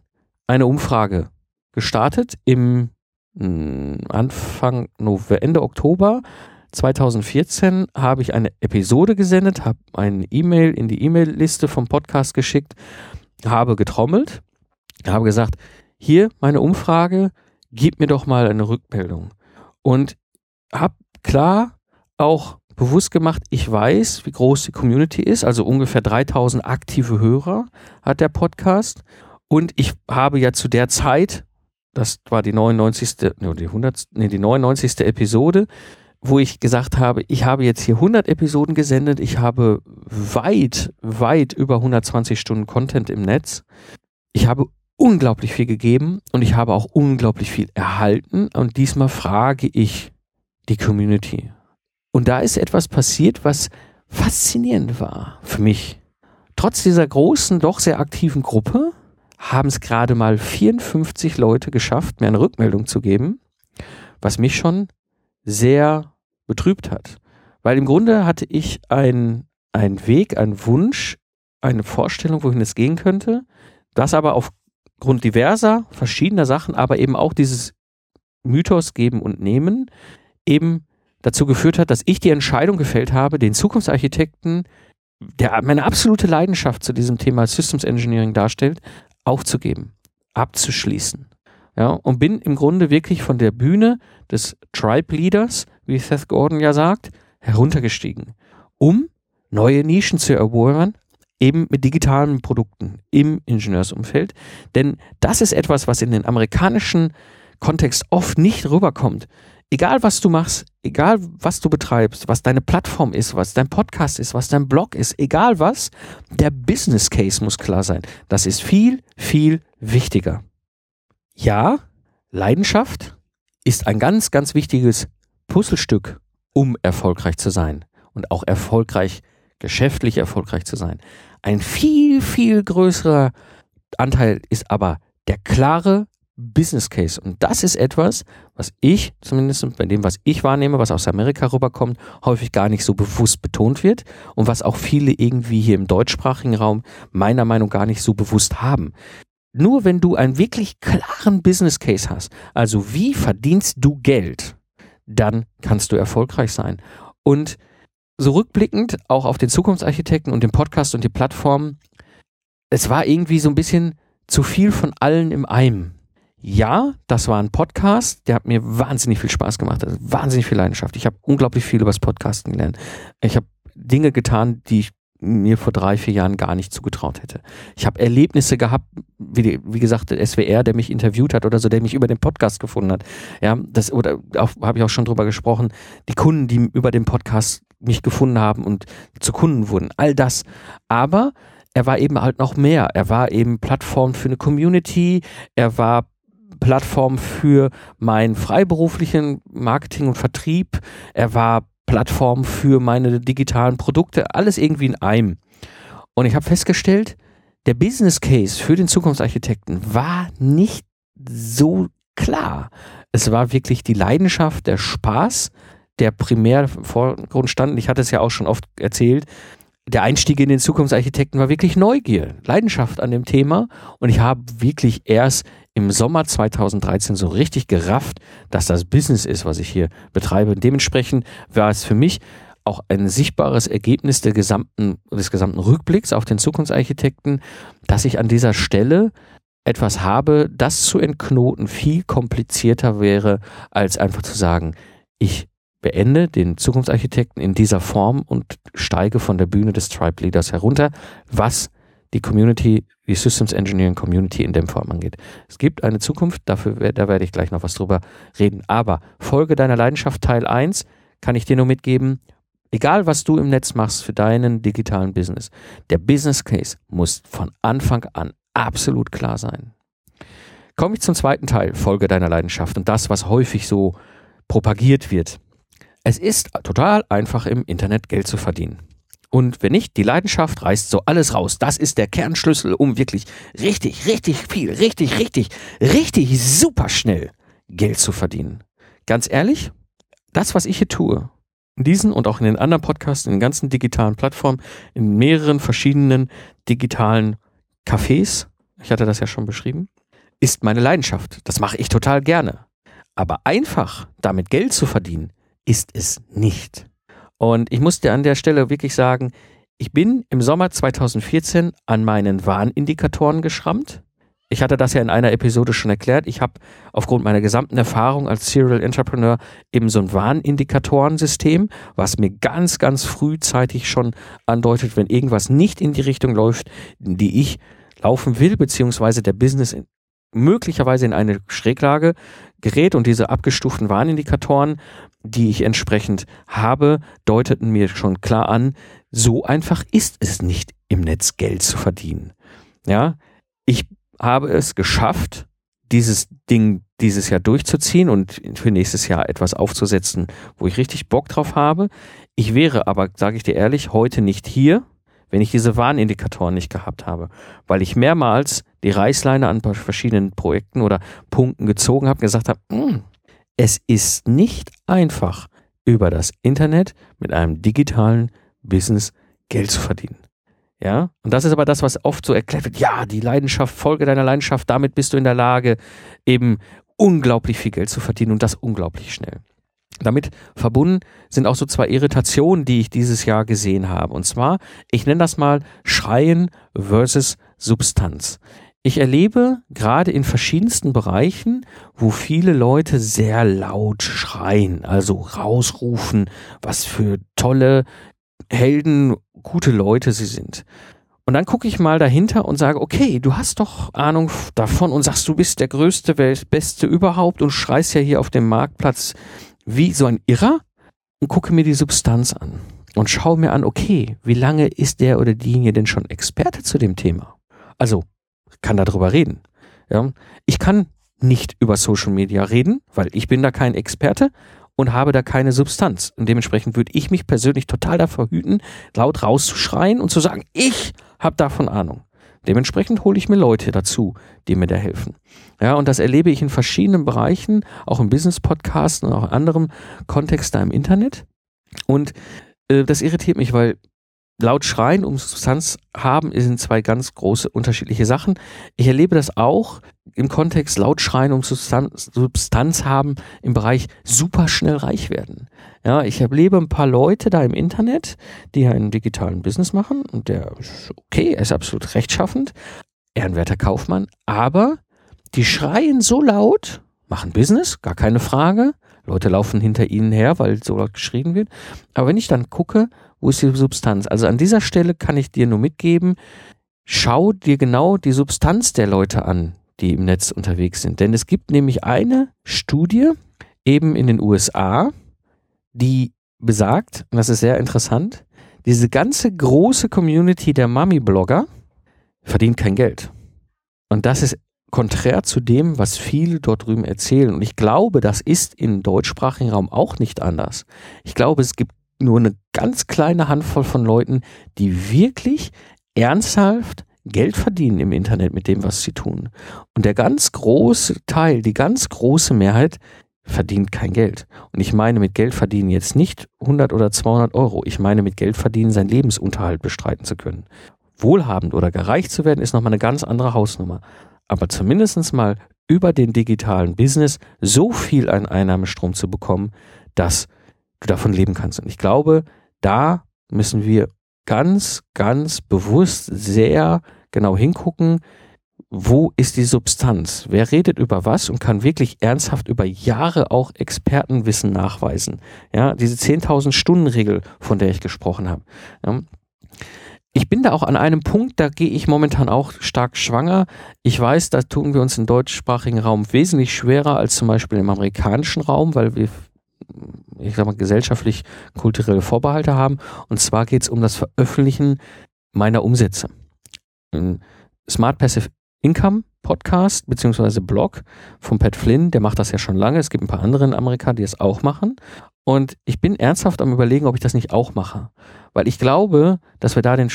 eine Umfrage gestartet im hm, Anfang November, Ende Oktober 2014 habe ich eine Episode gesendet, habe eine E-Mail in die E-Mail-Liste vom Podcast geschickt, habe getrommelt, habe gesagt, hier meine Umfrage, gib mir doch mal eine Rückmeldung. Und habe klar auch bewusst gemacht, ich weiß, wie groß die Community ist, also ungefähr 3000 aktive Hörer hat der Podcast. Und ich habe ja zu der Zeit, das war die 99. Nee, die 100, nee, die 99. Episode, wo ich gesagt habe, ich habe jetzt hier 100 Episoden gesendet, ich habe weit, weit über 120 Stunden Content im Netz. Ich habe unglaublich viel gegeben und ich habe auch unglaublich viel erhalten und diesmal frage ich die Community. Und da ist etwas passiert, was faszinierend war für mich. Trotz dieser großen, doch sehr aktiven Gruppe haben es gerade mal 54 Leute geschafft, mir eine Rückmeldung zu geben, was mich schon sehr betrübt hat. Weil im Grunde hatte ich einen Weg, einen Wunsch, eine Vorstellung, wohin es gehen könnte, das aber aufgrund diverser, verschiedener Sachen, aber eben auch dieses Mythos geben und nehmen, eben dazu geführt hat, dass ich die Entscheidung gefällt habe, den Zukunftsarchitekten, der meine absolute Leidenschaft zu diesem Thema Systems Engineering darstellt, aufzugeben, abzuschließen. Ja, und bin im Grunde wirklich von der Bühne des Tribe Leaders, wie Seth Gordon ja sagt, heruntergestiegen, um neue Nischen zu erobern, eben mit digitalen Produkten im Ingenieursumfeld. Denn das ist etwas, was in den amerikanischen Kontext oft nicht rüberkommt egal was du machst, egal was du betreibst, was deine Plattform ist, was dein Podcast ist, was dein Blog ist, egal was, der Business Case muss klar sein. Das ist viel, viel wichtiger. Ja, Leidenschaft ist ein ganz, ganz wichtiges Puzzlestück, um erfolgreich zu sein und auch erfolgreich, geschäftlich erfolgreich zu sein. Ein viel, viel größerer Anteil ist aber der klare Business Case. Und das ist etwas, was ich, zumindest bei dem, was ich wahrnehme, was aus Amerika rüberkommt, häufig gar nicht so bewusst betont wird und was auch viele irgendwie hier im deutschsprachigen Raum meiner Meinung nach gar nicht so bewusst haben. Nur wenn du einen wirklich klaren Business Case hast, also wie verdienst du Geld, dann kannst du erfolgreich sein. Und so rückblickend auch auf den Zukunftsarchitekten und den Podcast und die Plattform, es war irgendwie so ein bisschen zu viel von allen im Einem ja, das war ein Podcast, der hat mir wahnsinnig viel Spaß gemacht, also wahnsinnig viel Leidenschaft. Ich habe unglaublich viel über das Podcasten gelernt. Ich habe Dinge getan, die ich mir vor drei, vier Jahren gar nicht zugetraut hätte. Ich habe Erlebnisse gehabt, wie, wie gesagt, der SWR, der mich interviewt hat oder so, der mich über den Podcast gefunden hat. Ja, das, oder habe ich auch schon drüber gesprochen, die Kunden, die über den Podcast mich gefunden haben und zu Kunden wurden. All das. Aber er war eben halt noch mehr. Er war eben Plattform für eine Community. Er war Plattform für meinen freiberuflichen Marketing und Vertrieb. Er war Plattform für meine digitalen Produkte. Alles irgendwie in einem. Und ich habe festgestellt, der Business Case für den Zukunftsarchitekten war nicht so klar. Es war wirklich die Leidenschaft, der Spaß, der primär im Vorgrund stand. Ich hatte es ja auch schon oft erzählt. Der Einstieg in den Zukunftsarchitekten war wirklich Neugier, Leidenschaft an dem Thema. Und ich habe wirklich erst im Sommer 2013 so richtig gerafft, dass das Business ist, was ich hier betreibe. Und dementsprechend war es für mich auch ein sichtbares Ergebnis der gesamten, des gesamten Rückblicks auf den Zukunftsarchitekten, dass ich an dieser Stelle etwas habe, das zu entknoten viel komplizierter wäre, als einfach zu sagen, ich beende den Zukunftsarchitekten in dieser Form und steige von der Bühne des Tribe Leaders herunter, was die Community, die Systems Engineering Community in dem Form angeht. Es gibt eine Zukunft, dafür, da werde ich gleich noch was drüber reden. Aber Folge deiner Leidenschaft Teil 1 kann ich dir nur mitgeben, egal was du im Netz machst für deinen digitalen Business, der Business Case muss von Anfang an absolut klar sein. Komme ich zum zweiten Teil, Folge deiner Leidenschaft und das, was häufig so propagiert wird. Es ist total einfach im Internet Geld zu verdienen. Und wenn nicht, die Leidenschaft reißt so alles raus. Das ist der Kernschlüssel, um wirklich richtig, richtig viel, richtig, richtig, richtig super schnell Geld zu verdienen. Ganz ehrlich, das, was ich hier tue, in diesen und auch in den anderen Podcasts, in den ganzen digitalen Plattformen, in mehreren verschiedenen digitalen Cafés, ich hatte das ja schon beschrieben, ist meine Leidenschaft. Das mache ich total gerne. Aber einfach damit Geld zu verdienen, ist es nicht. Und ich muss dir an der Stelle wirklich sagen, ich bin im Sommer 2014 an meinen Warnindikatoren geschrammt. Ich hatte das ja in einer Episode schon erklärt. Ich habe aufgrund meiner gesamten Erfahrung als Serial Entrepreneur eben so ein Warnindikatorensystem, was mir ganz, ganz frühzeitig schon andeutet, wenn irgendwas nicht in die Richtung läuft, in die ich laufen will, beziehungsweise der Business möglicherweise in eine Schräglage gerät und diese abgestuften Warnindikatoren die ich entsprechend habe, deuteten mir schon klar an, so einfach ist es nicht im Netz Geld zu verdienen. Ja, ich habe es geschafft, dieses Ding dieses Jahr durchzuziehen und für nächstes Jahr etwas aufzusetzen, wo ich richtig Bock drauf habe. Ich wäre aber, sage ich dir ehrlich, heute nicht hier, wenn ich diese Warnindikatoren nicht gehabt habe, weil ich mehrmals die Reißleine an verschiedenen Projekten oder Punkten gezogen habe, gesagt habe, hm, es ist nicht einfach, über das Internet mit einem digitalen Business Geld zu verdienen. Ja, und das ist aber das, was oft so erklärt wird. Ja, die Leidenschaft, Folge deiner Leidenschaft, damit bist du in der Lage, eben unglaublich viel Geld zu verdienen und das unglaublich schnell. Damit verbunden sind auch so zwei Irritationen, die ich dieses Jahr gesehen habe. Und zwar, ich nenne das mal Schreien versus Substanz. Ich erlebe gerade in verschiedensten Bereichen, wo viele Leute sehr laut schreien, also rausrufen, was für tolle Helden, gute Leute sie sind. Und dann gucke ich mal dahinter und sage, okay, du hast doch Ahnung davon und sagst, du bist der größte, Beste überhaupt und schreist ja hier auf dem Marktplatz wie so ein Irrer und gucke mir die Substanz an und schaue mir an, okay, wie lange ist der oder diejenige denn schon Experte zu dem Thema? Also kann darüber reden. Ja? Ich kann nicht über Social Media reden, weil ich bin da kein Experte und habe da keine Substanz. Und dementsprechend würde ich mich persönlich total davor hüten, laut rauszuschreien und zu sagen, ich habe davon Ahnung. Dementsprechend hole ich mir Leute dazu, die mir da helfen. Ja, und das erlebe ich in verschiedenen Bereichen, auch im Business-Podcasten und auch in anderem Kontext da im Internet. Und äh, das irritiert mich, weil laut Schreien um Substanz haben sind zwei ganz große unterschiedliche Sachen. Ich erlebe das auch im Kontext laut Schreien um Substanz, Substanz haben im Bereich super schnell reich werden. Ja, ich erlebe ein paar Leute da im Internet, die einen digitalen Business machen und der ist okay, er ist absolut rechtschaffend, ehrenwerter Kaufmann, aber die schreien so laut, machen Business, gar keine Frage. Leute laufen hinter ihnen her, weil so laut geschrien wird. Aber wenn ich dann gucke, wo ist die Substanz? Also an dieser Stelle kann ich dir nur mitgeben, schau dir genau die Substanz der Leute an, die im Netz unterwegs sind. Denn es gibt nämlich eine Studie eben in den USA, die besagt, und das ist sehr interessant, diese ganze große Community der Mummy-Blogger verdient kein Geld. Und das ist konträr zu dem, was viele dort drüben erzählen. Und ich glaube, das ist im deutschsprachigen Raum auch nicht anders. Ich glaube, es gibt nur eine ganz kleine Handvoll von Leuten, die wirklich ernsthaft Geld verdienen im Internet mit dem, was sie tun. Und der ganz große Teil, die ganz große Mehrheit verdient kein Geld. Und ich meine mit Geld verdienen jetzt nicht 100 oder 200 Euro. Ich meine mit Geld verdienen, seinen Lebensunterhalt bestreiten zu können. Wohlhabend oder gereicht zu werden, ist nochmal eine ganz andere Hausnummer. Aber zumindest mal über den digitalen Business so viel an Einnahmestrom zu bekommen, dass du davon leben kannst. Und ich glaube, da müssen wir ganz, ganz bewusst sehr genau hingucken, wo ist die Substanz? Wer redet über was und kann wirklich ernsthaft über Jahre auch Expertenwissen nachweisen? Ja, diese 10.000 Stunden Regel, von der ich gesprochen habe. Ja, ich bin da auch an einem Punkt, da gehe ich momentan auch stark schwanger. Ich weiß, da tun wir uns im deutschsprachigen Raum wesentlich schwerer als zum Beispiel im amerikanischen Raum, weil wir, ich sag mal, gesellschaftlich kulturelle Vorbehalte haben. Und zwar geht es um das Veröffentlichen meiner Umsätze. Smart Passive Income Podcast beziehungsweise Blog von Pat Flynn, der macht das ja schon lange. Es gibt ein paar andere in Amerika, die es auch machen. Und ich bin ernsthaft am überlegen, ob ich das nicht auch mache. Weil ich glaube, dass wir da den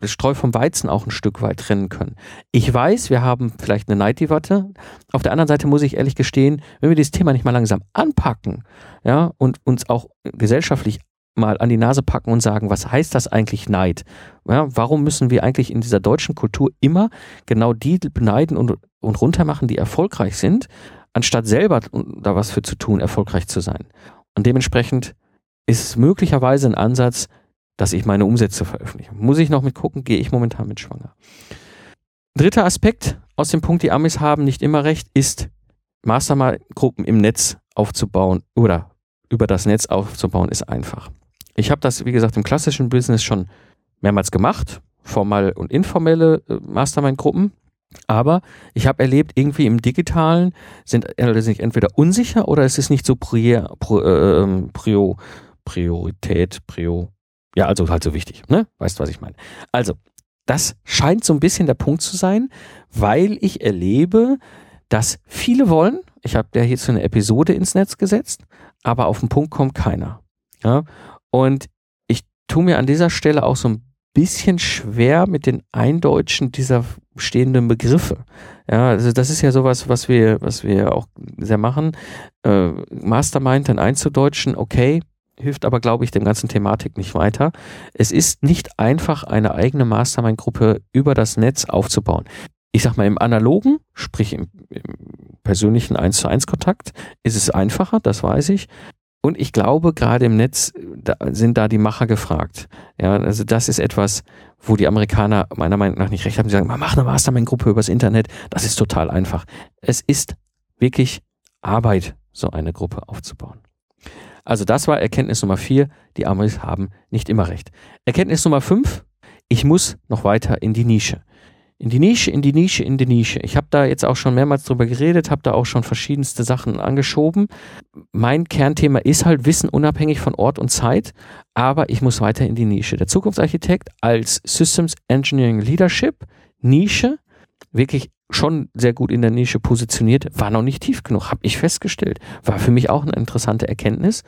das Streu vom Weizen auch ein Stück weit trennen können. Ich weiß, wir haben vielleicht eine Neiddebatte. Auf der anderen Seite muss ich ehrlich gestehen, wenn wir dieses Thema nicht mal langsam anpacken, ja, und uns auch gesellschaftlich mal an die Nase packen und sagen, was heißt das eigentlich Neid? Ja, warum müssen wir eigentlich in dieser deutschen Kultur immer genau die beneiden und, und runtermachen, die erfolgreich sind, anstatt selber da was für zu tun, erfolgreich zu sein? Und dementsprechend ist es möglicherweise ein Ansatz, dass ich meine Umsätze veröffentliche. Muss ich noch mit gucken, gehe ich momentan mit schwanger. Dritter Aspekt aus dem Punkt, die Amis haben nicht immer recht, ist Mastermind-Gruppen im Netz aufzubauen oder über das Netz aufzubauen, ist einfach. Ich habe das, wie gesagt, im klassischen Business schon mehrmals gemacht, formal und informelle äh, Mastermind-Gruppen. Aber ich habe erlebt, irgendwie im Digitalen sind Leute sich entweder unsicher oder es ist nicht so prior, äh, ähm, prior, Priorität, Prio, ja, also halt so wichtig, ne? Weißt, was ich meine. Also, das scheint so ein bisschen der Punkt zu sein, weil ich erlebe, dass viele wollen, ich habe ja hier so eine Episode ins Netz gesetzt, aber auf den Punkt kommt keiner. Ja? Und ich tue mir an dieser Stelle auch so ein bisschen schwer mit den Eindeutschen dieser stehenden Begriffe. Ja, also das ist ja sowas, was wir, was wir auch sehr machen. Äh, Mastermind dann einzudeutschen, okay, hilft aber, glaube ich, dem ganzen Thematik nicht weiter. Es ist nicht einfach, eine eigene Mastermind-Gruppe über das Netz aufzubauen. Ich sag mal, im analogen, sprich im, im persönlichen 1 zu 1 Kontakt, ist es einfacher, das weiß ich. Und ich glaube, gerade im Netz da sind da die Macher gefragt. Ja, also das ist etwas, wo die Amerikaner meiner Meinung nach nicht recht haben. Sie sagen, mach eine Mastermind-Gruppe übers Internet. Das ist total einfach. Es ist wirklich Arbeit, so eine Gruppe aufzubauen. Also das war Erkenntnis Nummer vier. Die Amis haben nicht immer recht. Erkenntnis Nummer fünf. Ich muss noch weiter in die Nische in die Nische, in die Nische, in die Nische. Ich habe da jetzt auch schon mehrmals drüber geredet, habe da auch schon verschiedenste Sachen angeschoben. Mein Kernthema ist halt Wissen unabhängig von Ort und Zeit, aber ich muss weiter in die Nische. Der Zukunftsarchitekt als Systems Engineering Leadership Nische, wirklich schon sehr gut in der Nische positioniert, war noch nicht tief genug, habe ich festgestellt. War für mich auch eine interessante Erkenntnis.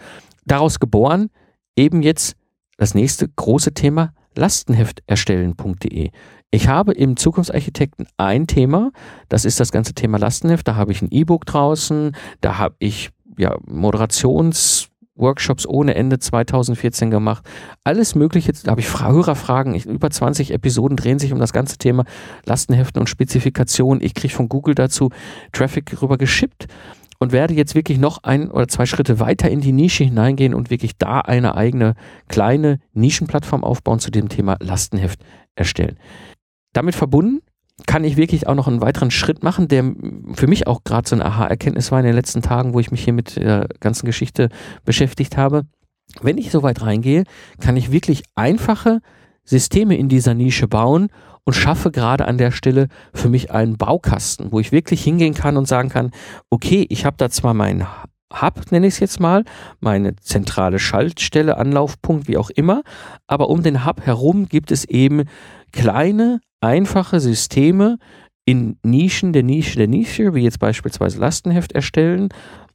Daraus geboren, eben jetzt das nächste große Thema, lastenhefterstellen.de. Ich habe im Zukunftsarchitekten ein Thema, das ist das ganze Thema Lastenheft. Da habe ich ein E-Book draußen, da habe ich ja Moderations Workshops ohne Ende 2014 gemacht. Alles Mögliche, da habe ich Hörerfragen. Ich, über 20 Episoden drehen sich um das ganze Thema Lastenheften und Spezifikationen. Ich kriege von Google dazu Traffic rüber geschippt und werde jetzt wirklich noch ein oder zwei Schritte weiter in die Nische hineingehen und wirklich da eine eigene kleine Nischenplattform aufbauen zu dem Thema Lastenheft erstellen. Damit verbunden kann ich wirklich auch noch einen weiteren Schritt machen, der für mich auch gerade so eine Aha-Erkenntnis war in den letzten Tagen, wo ich mich hier mit der ganzen Geschichte beschäftigt habe. Wenn ich so weit reingehe, kann ich wirklich einfache Systeme in dieser Nische bauen und schaffe gerade an der Stelle für mich einen Baukasten, wo ich wirklich hingehen kann und sagen kann, okay, ich habe da zwar meinen Hub, nenne ich es jetzt mal, meine zentrale Schaltstelle, Anlaufpunkt, wie auch immer, aber um den Hub herum gibt es eben kleine, einfache Systeme in Nischen der Nische der Nische, wie jetzt beispielsweise Lastenheft erstellen,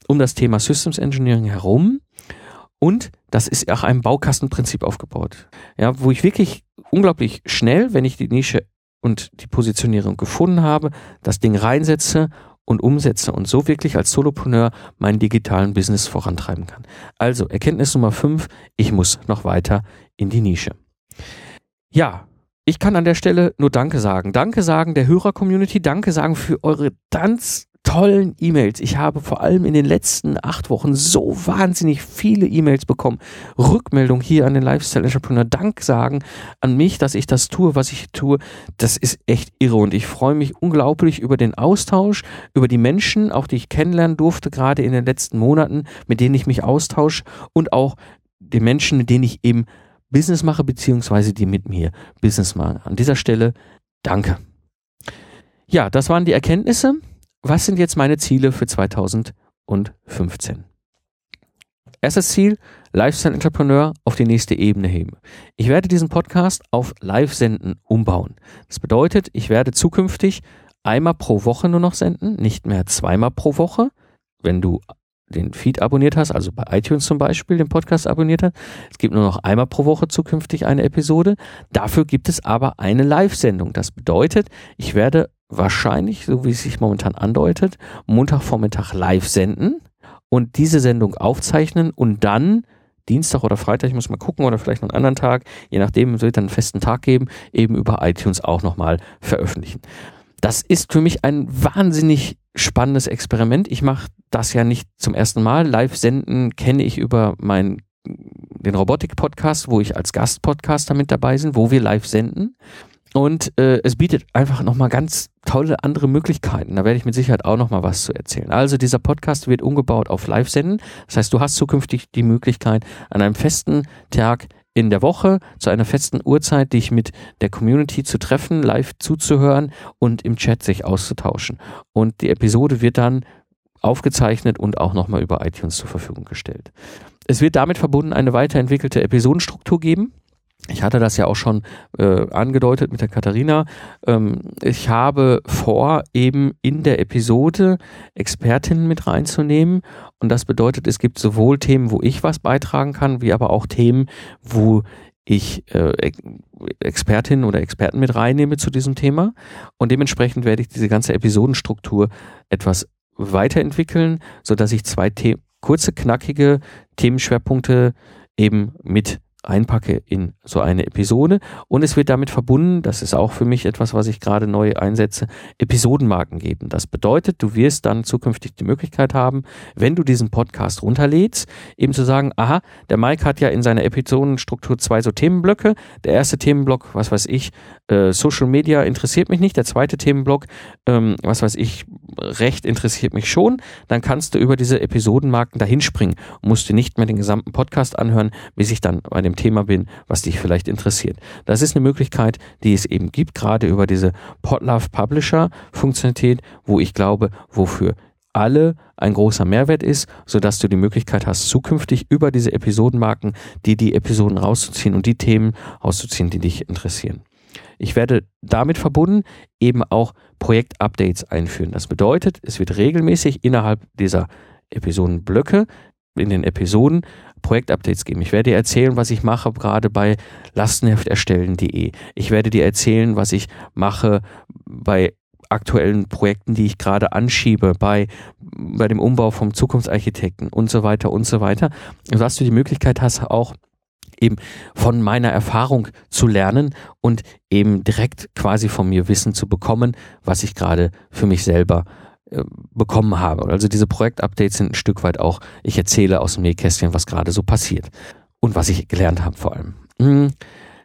um das Thema Systems Engineering herum. Und das ist auch ein Baukastenprinzip aufgebaut. Ja, wo ich wirklich unglaublich schnell, wenn ich die Nische und die Positionierung gefunden habe, das Ding reinsetze und umsetze und so wirklich als Solopreneur meinen digitalen Business vorantreiben kann. Also Erkenntnis Nummer 5, ich muss noch weiter in die Nische. Ja, ich kann an der Stelle nur Danke sagen. Danke sagen der Hörer-Community, Danke sagen für eure ganz tollen E-Mails. Ich habe vor allem in den letzten acht Wochen so wahnsinnig viele E-Mails bekommen. Rückmeldung hier an den Lifestyle Entrepreneur. Dank sagen an mich, dass ich das tue, was ich tue. Das ist echt irre und ich freue mich unglaublich über den Austausch, über die Menschen, auch die ich kennenlernen durfte, gerade in den letzten Monaten, mit denen ich mich austausche und auch den Menschen, mit denen ich eben Business mache, beziehungsweise die mit mir Business machen. An dieser Stelle danke. Ja, das waren die Erkenntnisse. Was sind jetzt meine Ziele für 2015? Erstes Ziel, Lifestyle Entrepreneur auf die nächste Ebene heben. Ich werde diesen Podcast auf Live-Senden umbauen. Das bedeutet, ich werde zukünftig einmal pro Woche nur noch senden, nicht mehr zweimal pro Woche. Wenn du den Feed abonniert hast, also bei iTunes zum Beispiel den Podcast abonniert hast. Es gibt nur noch einmal pro Woche zukünftig eine Episode. Dafür gibt es aber eine Live-Sendung. Das bedeutet, ich werde wahrscheinlich, so wie es sich momentan andeutet, Montagvormittag live senden und diese Sendung aufzeichnen und dann Dienstag oder Freitag, ich muss mal gucken, oder vielleicht noch einen anderen Tag, je nachdem, es wird dann einen festen Tag geben, eben über iTunes auch nochmal veröffentlichen. Das ist für mich ein wahnsinnig spannendes Experiment. Ich mache das ja nicht zum ersten Mal. Live senden kenne ich über meinen den Robotik-Podcast, wo ich als Gastpodcaster mit dabei bin, wo wir live senden. Und äh, es bietet einfach nochmal ganz tolle andere Möglichkeiten. Da werde ich mit Sicherheit auch nochmal was zu erzählen. Also dieser Podcast wird umgebaut auf Live-Senden. Das heißt, du hast zukünftig die Möglichkeit, an einem festen Tag in der Woche zu einer festen Uhrzeit dich mit der Community zu treffen, live zuzuhören und im Chat sich auszutauschen. Und die Episode wird dann aufgezeichnet und auch nochmal über iTunes zur Verfügung gestellt. Es wird damit verbunden eine weiterentwickelte Episodenstruktur geben. Ich hatte das ja auch schon äh, angedeutet mit der Katharina. Ähm, ich habe vor, eben in der Episode Expertinnen mit reinzunehmen. Und das bedeutet, es gibt sowohl Themen, wo ich was beitragen kann, wie aber auch Themen, wo ich äh, Expertinnen oder Experten mit reinnehme zu diesem Thema. Und dementsprechend werde ich diese ganze Episodenstruktur etwas weiterentwickeln, sodass ich zwei The kurze, knackige Themenschwerpunkte eben mit einpacke in so eine Episode und es wird damit verbunden, das ist auch für mich etwas, was ich gerade neu einsetze, Episodenmarken geben. Das bedeutet, du wirst dann zukünftig die Möglichkeit haben, wenn du diesen Podcast runterlädst, eben zu sagen, aha, der Mike hat ja in seiner Episodenstruktur zwei so Themenblöcke. Der erste Themenblock, was weiß ich, äh, Social Media interessiert mich nicht. Der zweite Themenblock, ähm, was weiß ich, Recht interessiert mich schon. Dann kannst du über diese Episodenmarken dahinspringen und musst dir nicht mehr den gesamten Podcast anhören, bis ich dann bei dem Thema bin, was dich vielleicht interessiert. Das ist eine Möglichkeit, die es eben gibt, gerade über diese Podlove Publisher Funktionalität, wo ich glaube, wofür alle ein großer Mehrwert ist, sodass du die Möglichkeit hast, zukünftig über diese Episodenmarken, die die Episoden rauszuziehen und die Themen rauszuziehen, die dich interessieren. Ich werde damit verbunden eben auch Projektupdates einführen. Das bedeutet, es wird regelmäßig innerhalb dieser Episodenblöcke in den Episoden Projektupdates geben. Ich werde dir erzählen, was ich mache, gerade bei lastenhefterstellen.de. Ich werde dir erzählen, was ich mache bei aktuellen Projekten, die ich gerade anschiebe, bei, bei dem Umbau vom Zukunftsarchitekten und so weiter und so weiter. Sodass du die Möglichkeit hast, auch eben von meiner Erfahrung zu lernen und eben direkt quasi von mir Wissen zu bekommen, was ich gerade für mich selber äh, bekommen habe. Also diese Projektupdates sind ein Stück weit auch, ich erzähle aus dem Nähkästchen, was gerade so passiert und was ich gelernt habe vor allem. Hm.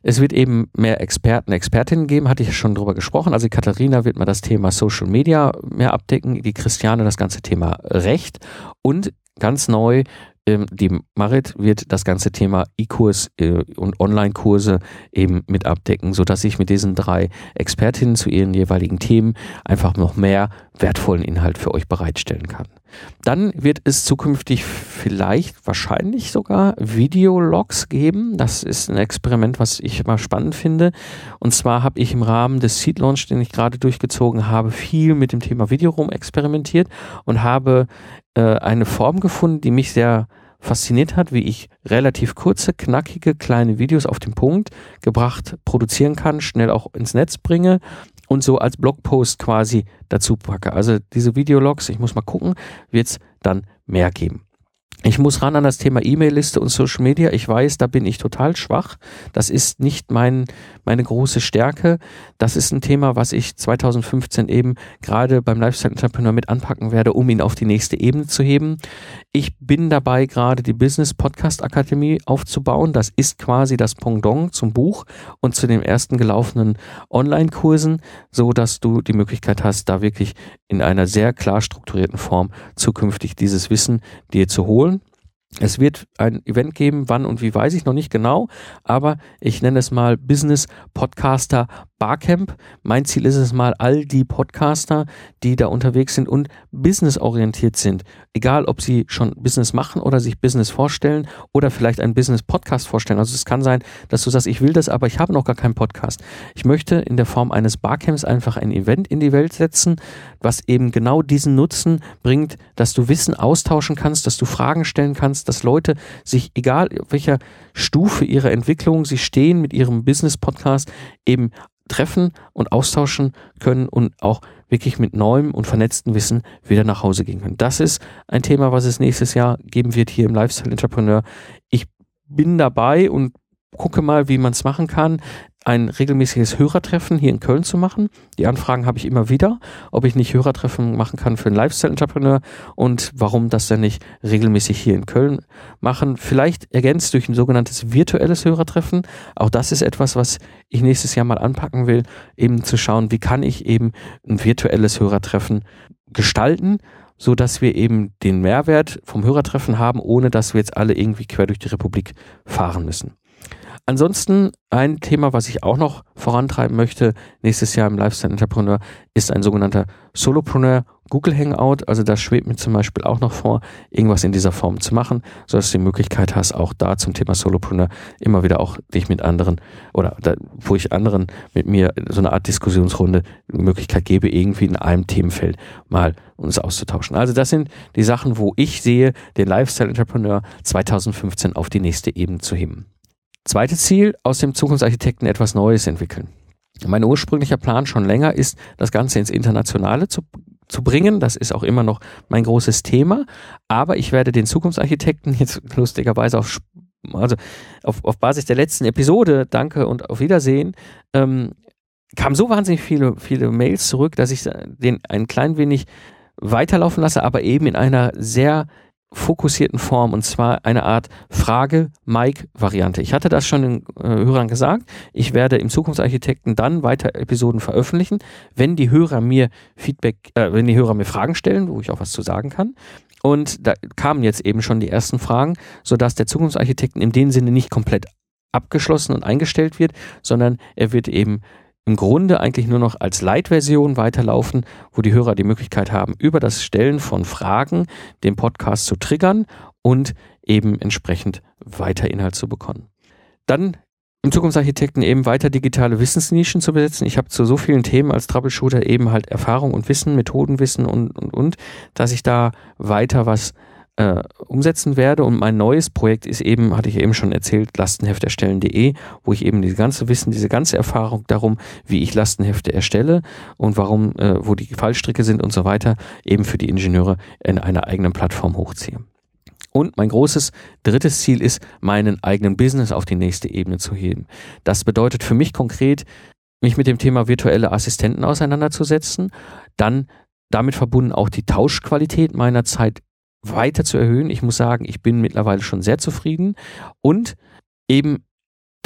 Es wird eben mehr Experten, Expertinnen geben, hatte ich schon drüber gesprochen. Also Katharina wird mal das Thema Social Media mehr abdecken, die Christiane das ganze Thema Recht und ganz neu ähm, die Marit wird das ganze Thema E-Kurs äh, und Online-Kurse eben mit abdecken, sodass ich mit diesen drei Expertinnen zu ihren jeweiligen Themen einfach noch mehr wertvollen Inhalt für euch bereitstellen kann. Dann wird es zukünftig vielleicht, wahrscheinlich sogar Videologs geben. Das ist ein Experiment, was ich immer spannend finde. Und zwar habe ich im Rahmen des Seed Launch, den ich gerade durchgezogen habe, viel mit dem Thema Video rum experimentiert und habe äh, eine Form gefunden, die mich sehr fasziniert hat, wie ich relativ kurze, knackige, kleine Videos auf den Punkt gebracht produzieren kann, schnell auch ins Netz bringe und so als Blogpost quasi dazu packe. Also diese Videologs, ich muss mal gucken, wird es dann mehr geben. Ich muss ran an das Thema E-Mail-Liste und Social Media. Ich weiß, da bin ich total schwach. Das ist nicht mein, meine große Stärke. Das ist ein Thema, was ich 2015 eben gerade beim Lifestyle Entrepreneur mit anpacken werde, um ihn auf die nächste Ebene zu heben. Ich bin dabei, gerade die Business Podcast Akademie aufzubauen. Das ist quasi das Pendant zum Buch und zu den ersten gelaufenen Online-Kursen, so dass du die Möglichkeit hast, da wirklich in einer sehr klar strukturierten Form zukünftig dieses Wissen dir zu holen. Es wird ein Event geben, wann und wie weiß ich noch nicht genau, aber ich nenne es mal Business Podcaster Barcamp. Mein Ziel ist es mal, all die Podcaster, die da unterwegs sind und businessorientiert sind, egal ob sie schon Business machen oder sich Business vorstellen oder vielleicht einen Business Podcast vorstellen. Also es kann sein, dass du sagst, ich will das, aber ich habe noch gar keinen Podcast. Ich möchte in der Form eines Barcamps einfach ein Event in die Welt setzen, was eben genau diesen Nutzen bringt, dass du Wissen austauschen kannst, dass du Fragen stellen kannst, dass Leute sich, egal welcher Stufe ihrer Entwicklung sie stehen mit ihrem Business Podcast, eben treffen und austauschen können und auch wirklich mit neuem und vernetztem Wissen wieder nach Hause gehen können. Das ist ein Thema, was es nächstes Jahr geben wird hier im Lifestyle Entrepreneur. Ich bin dabei und gucke mal, wie man es machen kann ein regelmäßiges Hörertreffen hier in Köln zu machen. Die Anfragen habe ich immer wieder, ob ich nicht Hörertreffen machen kann für einen Lifestyle-Entrepreneur und warum das dann nicht regelmäßig hier in Köln machen. Vielleicht ergänzt durch ein sogenanntes virtuelles Hörertreffen. Auch das ist etwas, was ich nächstes Jahr mal anpacken will, eben zu schauen, wie kann ich eben ein virtuelles Hörertreffen gestalten, so dass wir eben den Mehrwert vom Hörertreffen haben, ohne dass wir jetzt alle irgendwie quer durch die Republik fahren müssen. Ansonsten ein Thema, was ich auch noch vorantreiben möchte, nächstes Jahr im Lifestyle Entrepreneur, ist ein sogenannter Solopreneur Google Hangout. Also da schwebt mir zum Beispiel auch noch vor, irgendwas in dieser Form zu machen, sodass du die Möglichkeit hast, auch da zum Thema Solopreneur immer wieder auch dich mit anderen oder da, wo ich anderen mit mir so eine Art Diskussionsrunde die Möglichkeit gebe, irgendwie in einem Themenfeld mal uns auszutauschen. Also das sind die Sachen, wo ich sehe, den Lifestyle Entrepreneur 2015 auf die nächste Ebene zu heben. Zweites Ziel, aus dem Zukunftsarchitekten etwas Neues entwickeln. Mein ursprünglicher Plan schon länger ist, das Ganze ins Internationale zu, zu bringen. Das ist auch immer noch mein großes Thema. Aber ich werde den Zukunftsarchitekten jetzt lustigerweise auf, also auf, auf Basis der letzten Episode, danke und auf Wiedersehen, ähm, kam so wahnsinnig viele, viele Mails zurück, dass ich den ein klein wenig weiterlaufen lasse, aber eben in einer sehr fokussierten Form und zwar eine Art Frage-Mike-Variante. Ich hatte das schon den äh, Hörern gesagt. Ich werde im Zukunftsarchitekten dann weiter Episoden veröffentlichen, wenn die Hörer mir Feedback, äh, wenn die Hörer mir Fragen stellen, wo ich auch was zu sagen kann. Und da kamen jetzt eben schon die ersten Fragen, sodass der Zukunftsarchitekten in dem Sinne nicht komplett abgeschlossen und eingestellt wird, sondern er wird eben im Grunde eigentlich nur noch als Light-Version weiterlaufen, wo die Hörer die Möglichkeit haben, über das Stellen von Fragen den Podcast zu triggern und eben entsprechend weiter Inhalt zu bekommen. Dann im Zukunftsarchitekten eben weiter digitale Wissensnischen zu besetzen. Ich habe zu so vielen Themen als Troubleshooter eben halt Erfahrung und Wissen, Methodenwissen und, und, und, dass ich da weiter was äh, umsetzen werde. Und mein neues Projekt ist eben, hatte ich eben schon erzählt, lastenhefterstellen.de, wo ich eben diese ganze Wissen, diese ganze Erfahrung darum, wie ich Lastenhefte erstelle und warum, äh, wo die Fallstricke sind und so weiter, eben für die Ingenieure in einer eigenen Plattform hochziehe. Und mein großes drittes Ziel ist, meinen eigenen Business auf die nächste Ebene zu heben. Das bedeutet für mich konkret, mich mit dem Thema virtuelle Assistenten auseinanderzusetzen, dann damit verbunden auch die Tauschqualität meiner Zeit weiter zu erhöhen. Ich muss sagen, ich bin mittlerweile schon sehr zufrieden und eben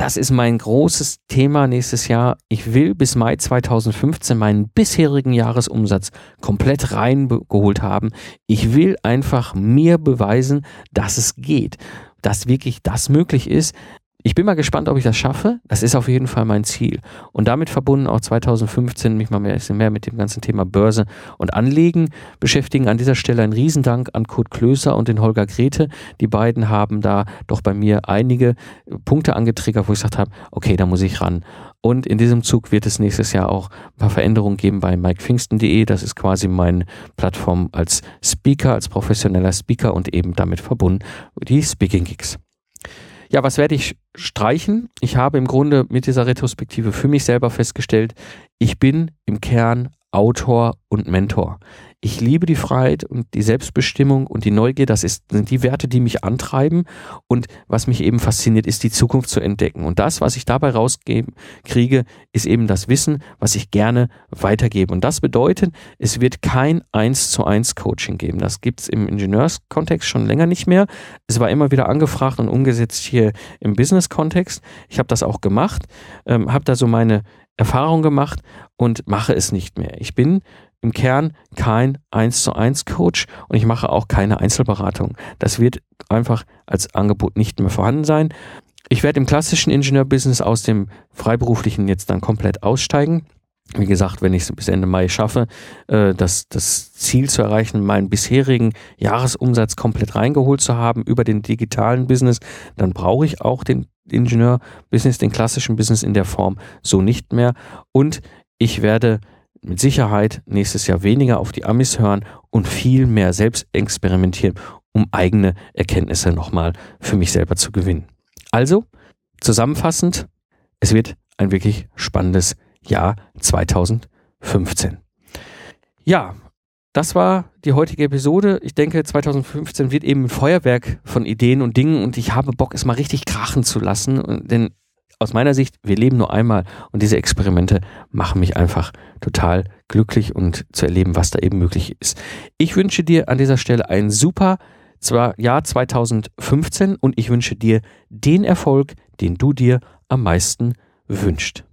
das ist mein großes Thema nächstes Jahr. Ich will bis Mai 2015 meinen bisherigen Jahresumsatz komplett reingeholt haben. Ich will einfach mir beweisen, dass es geht, dass wirklich das möglich ist, ich bin mal gespannt, ob ich das schaffe. Das ist auf jeden Fall mein Ziel. Und damit verbunden auch 2015 mich mal mehr, mehr mit dem ganzen Thema Börse und Anlegen beschäftigen. An dieser Stelle ein Riesendank an Kurt Klöser und den Holger Grete. Die beiden haben da doch bei mir einige Punkte angetriggert, wo ich gesagt habe, okay, da muss ich ran. Und in diesem Zug wird es nächstes Jahr auch ein paar Veränderungen geben bei mikepfingsten.de. Das ist quasi meine Plattform als Speaker, als professioneller Speaker und eben damit verbunden die Speaking Gigs. Ja, was werde ich streichen? Ich habe im Grunde mit dieser Retrospektive für mich selber festgestellt, ich bin im Kern Autor und Mentor. Ich liebe die Freiheit und die Selbstbestimmung und die Neugier. Das ist, sind die Werte, die mich antreiben. Und was mich eben fasziniert, ist die Zukunft zu entdecken. Und das, was ich dabei rauskriege, ist eben das Wissen, was ich gerne weitergebe. Und das bedeutet, es wird kein eins zu eins Coaching geben. Das gibt es im Ingenieurskontext schon länger nicht mehr. Es war immer wieder angefragt und umgesetzt hier im Business-Kontext. Ich habe das auch gemacht, ähm, habe da so meine Erfahrung gemacht und mache es nicht mehr. Ich bin im Kern kein 1 zu 1 Coach und ich mache auch keine Einzelberatung. Das wird einfach als Angebot nicht mehr vorhanden sein. Ich werde im klassischen Ingenieurbusiness aus dem Freiberuflichen jetzt dann komplett aussteigen. Wie gesagt, wenn ich es bis Ende Mai schaffe, äh, das, das Ziel zu erreichen, meinen bisherigen Jahresumsatz komplett reingeholt zu haben über den digitalen Business, dann brauche ich auch den Ingenieur-Business, den klassischen Business in der Form so nicht mehr. Und ich werde mit Sicherheit nächstes Jahr weniger auf die Amis hören und viel mehr selbst experimentieren, um eigene Erkenntnisse nochmal für mich selber zu gewinnen. Also, zusammenfassend, es wird ein wirklich spannendes Jahr 2015. Ja, das war die heutige Episode. Ich denke, 2015 wird eben ein Feuerwerk von Ideen und Dingen und ich habe Bock, es mal richtig krachen zu lassen. Denn aus meiner Sicht, wir leben nur einmal und diese Experimente machen mich einfach total glücklich und zu erleben, was da eben möglich ist. Ich wünsche dir an dieser Stelle ein super Jahr 2015 und ich wünsche dir den Erfolg, den du dir am meisten wünscht.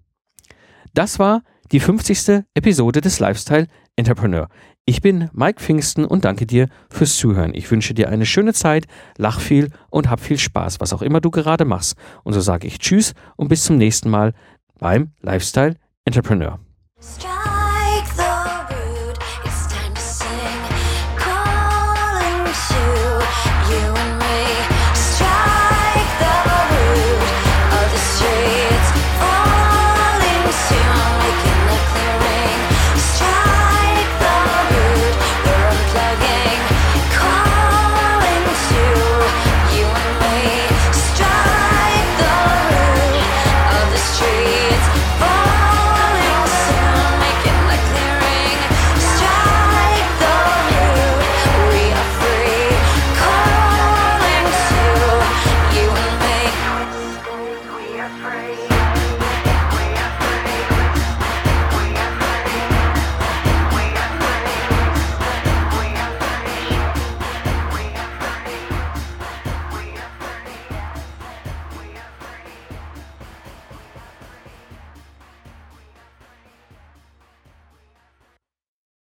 Das war die 50. Episode des Lifestyle Entrepreneur. Ich bin Mike Pfingsten und danke dir fürs Zuhören. Ich wünsche dir eine schöne Zeit, lach viel und hab viel Spaß, was auch immer du gerade machst. Und so sage ich Tschüss und bis zum nächsten Mal beim Lifestyle Entrepreneur.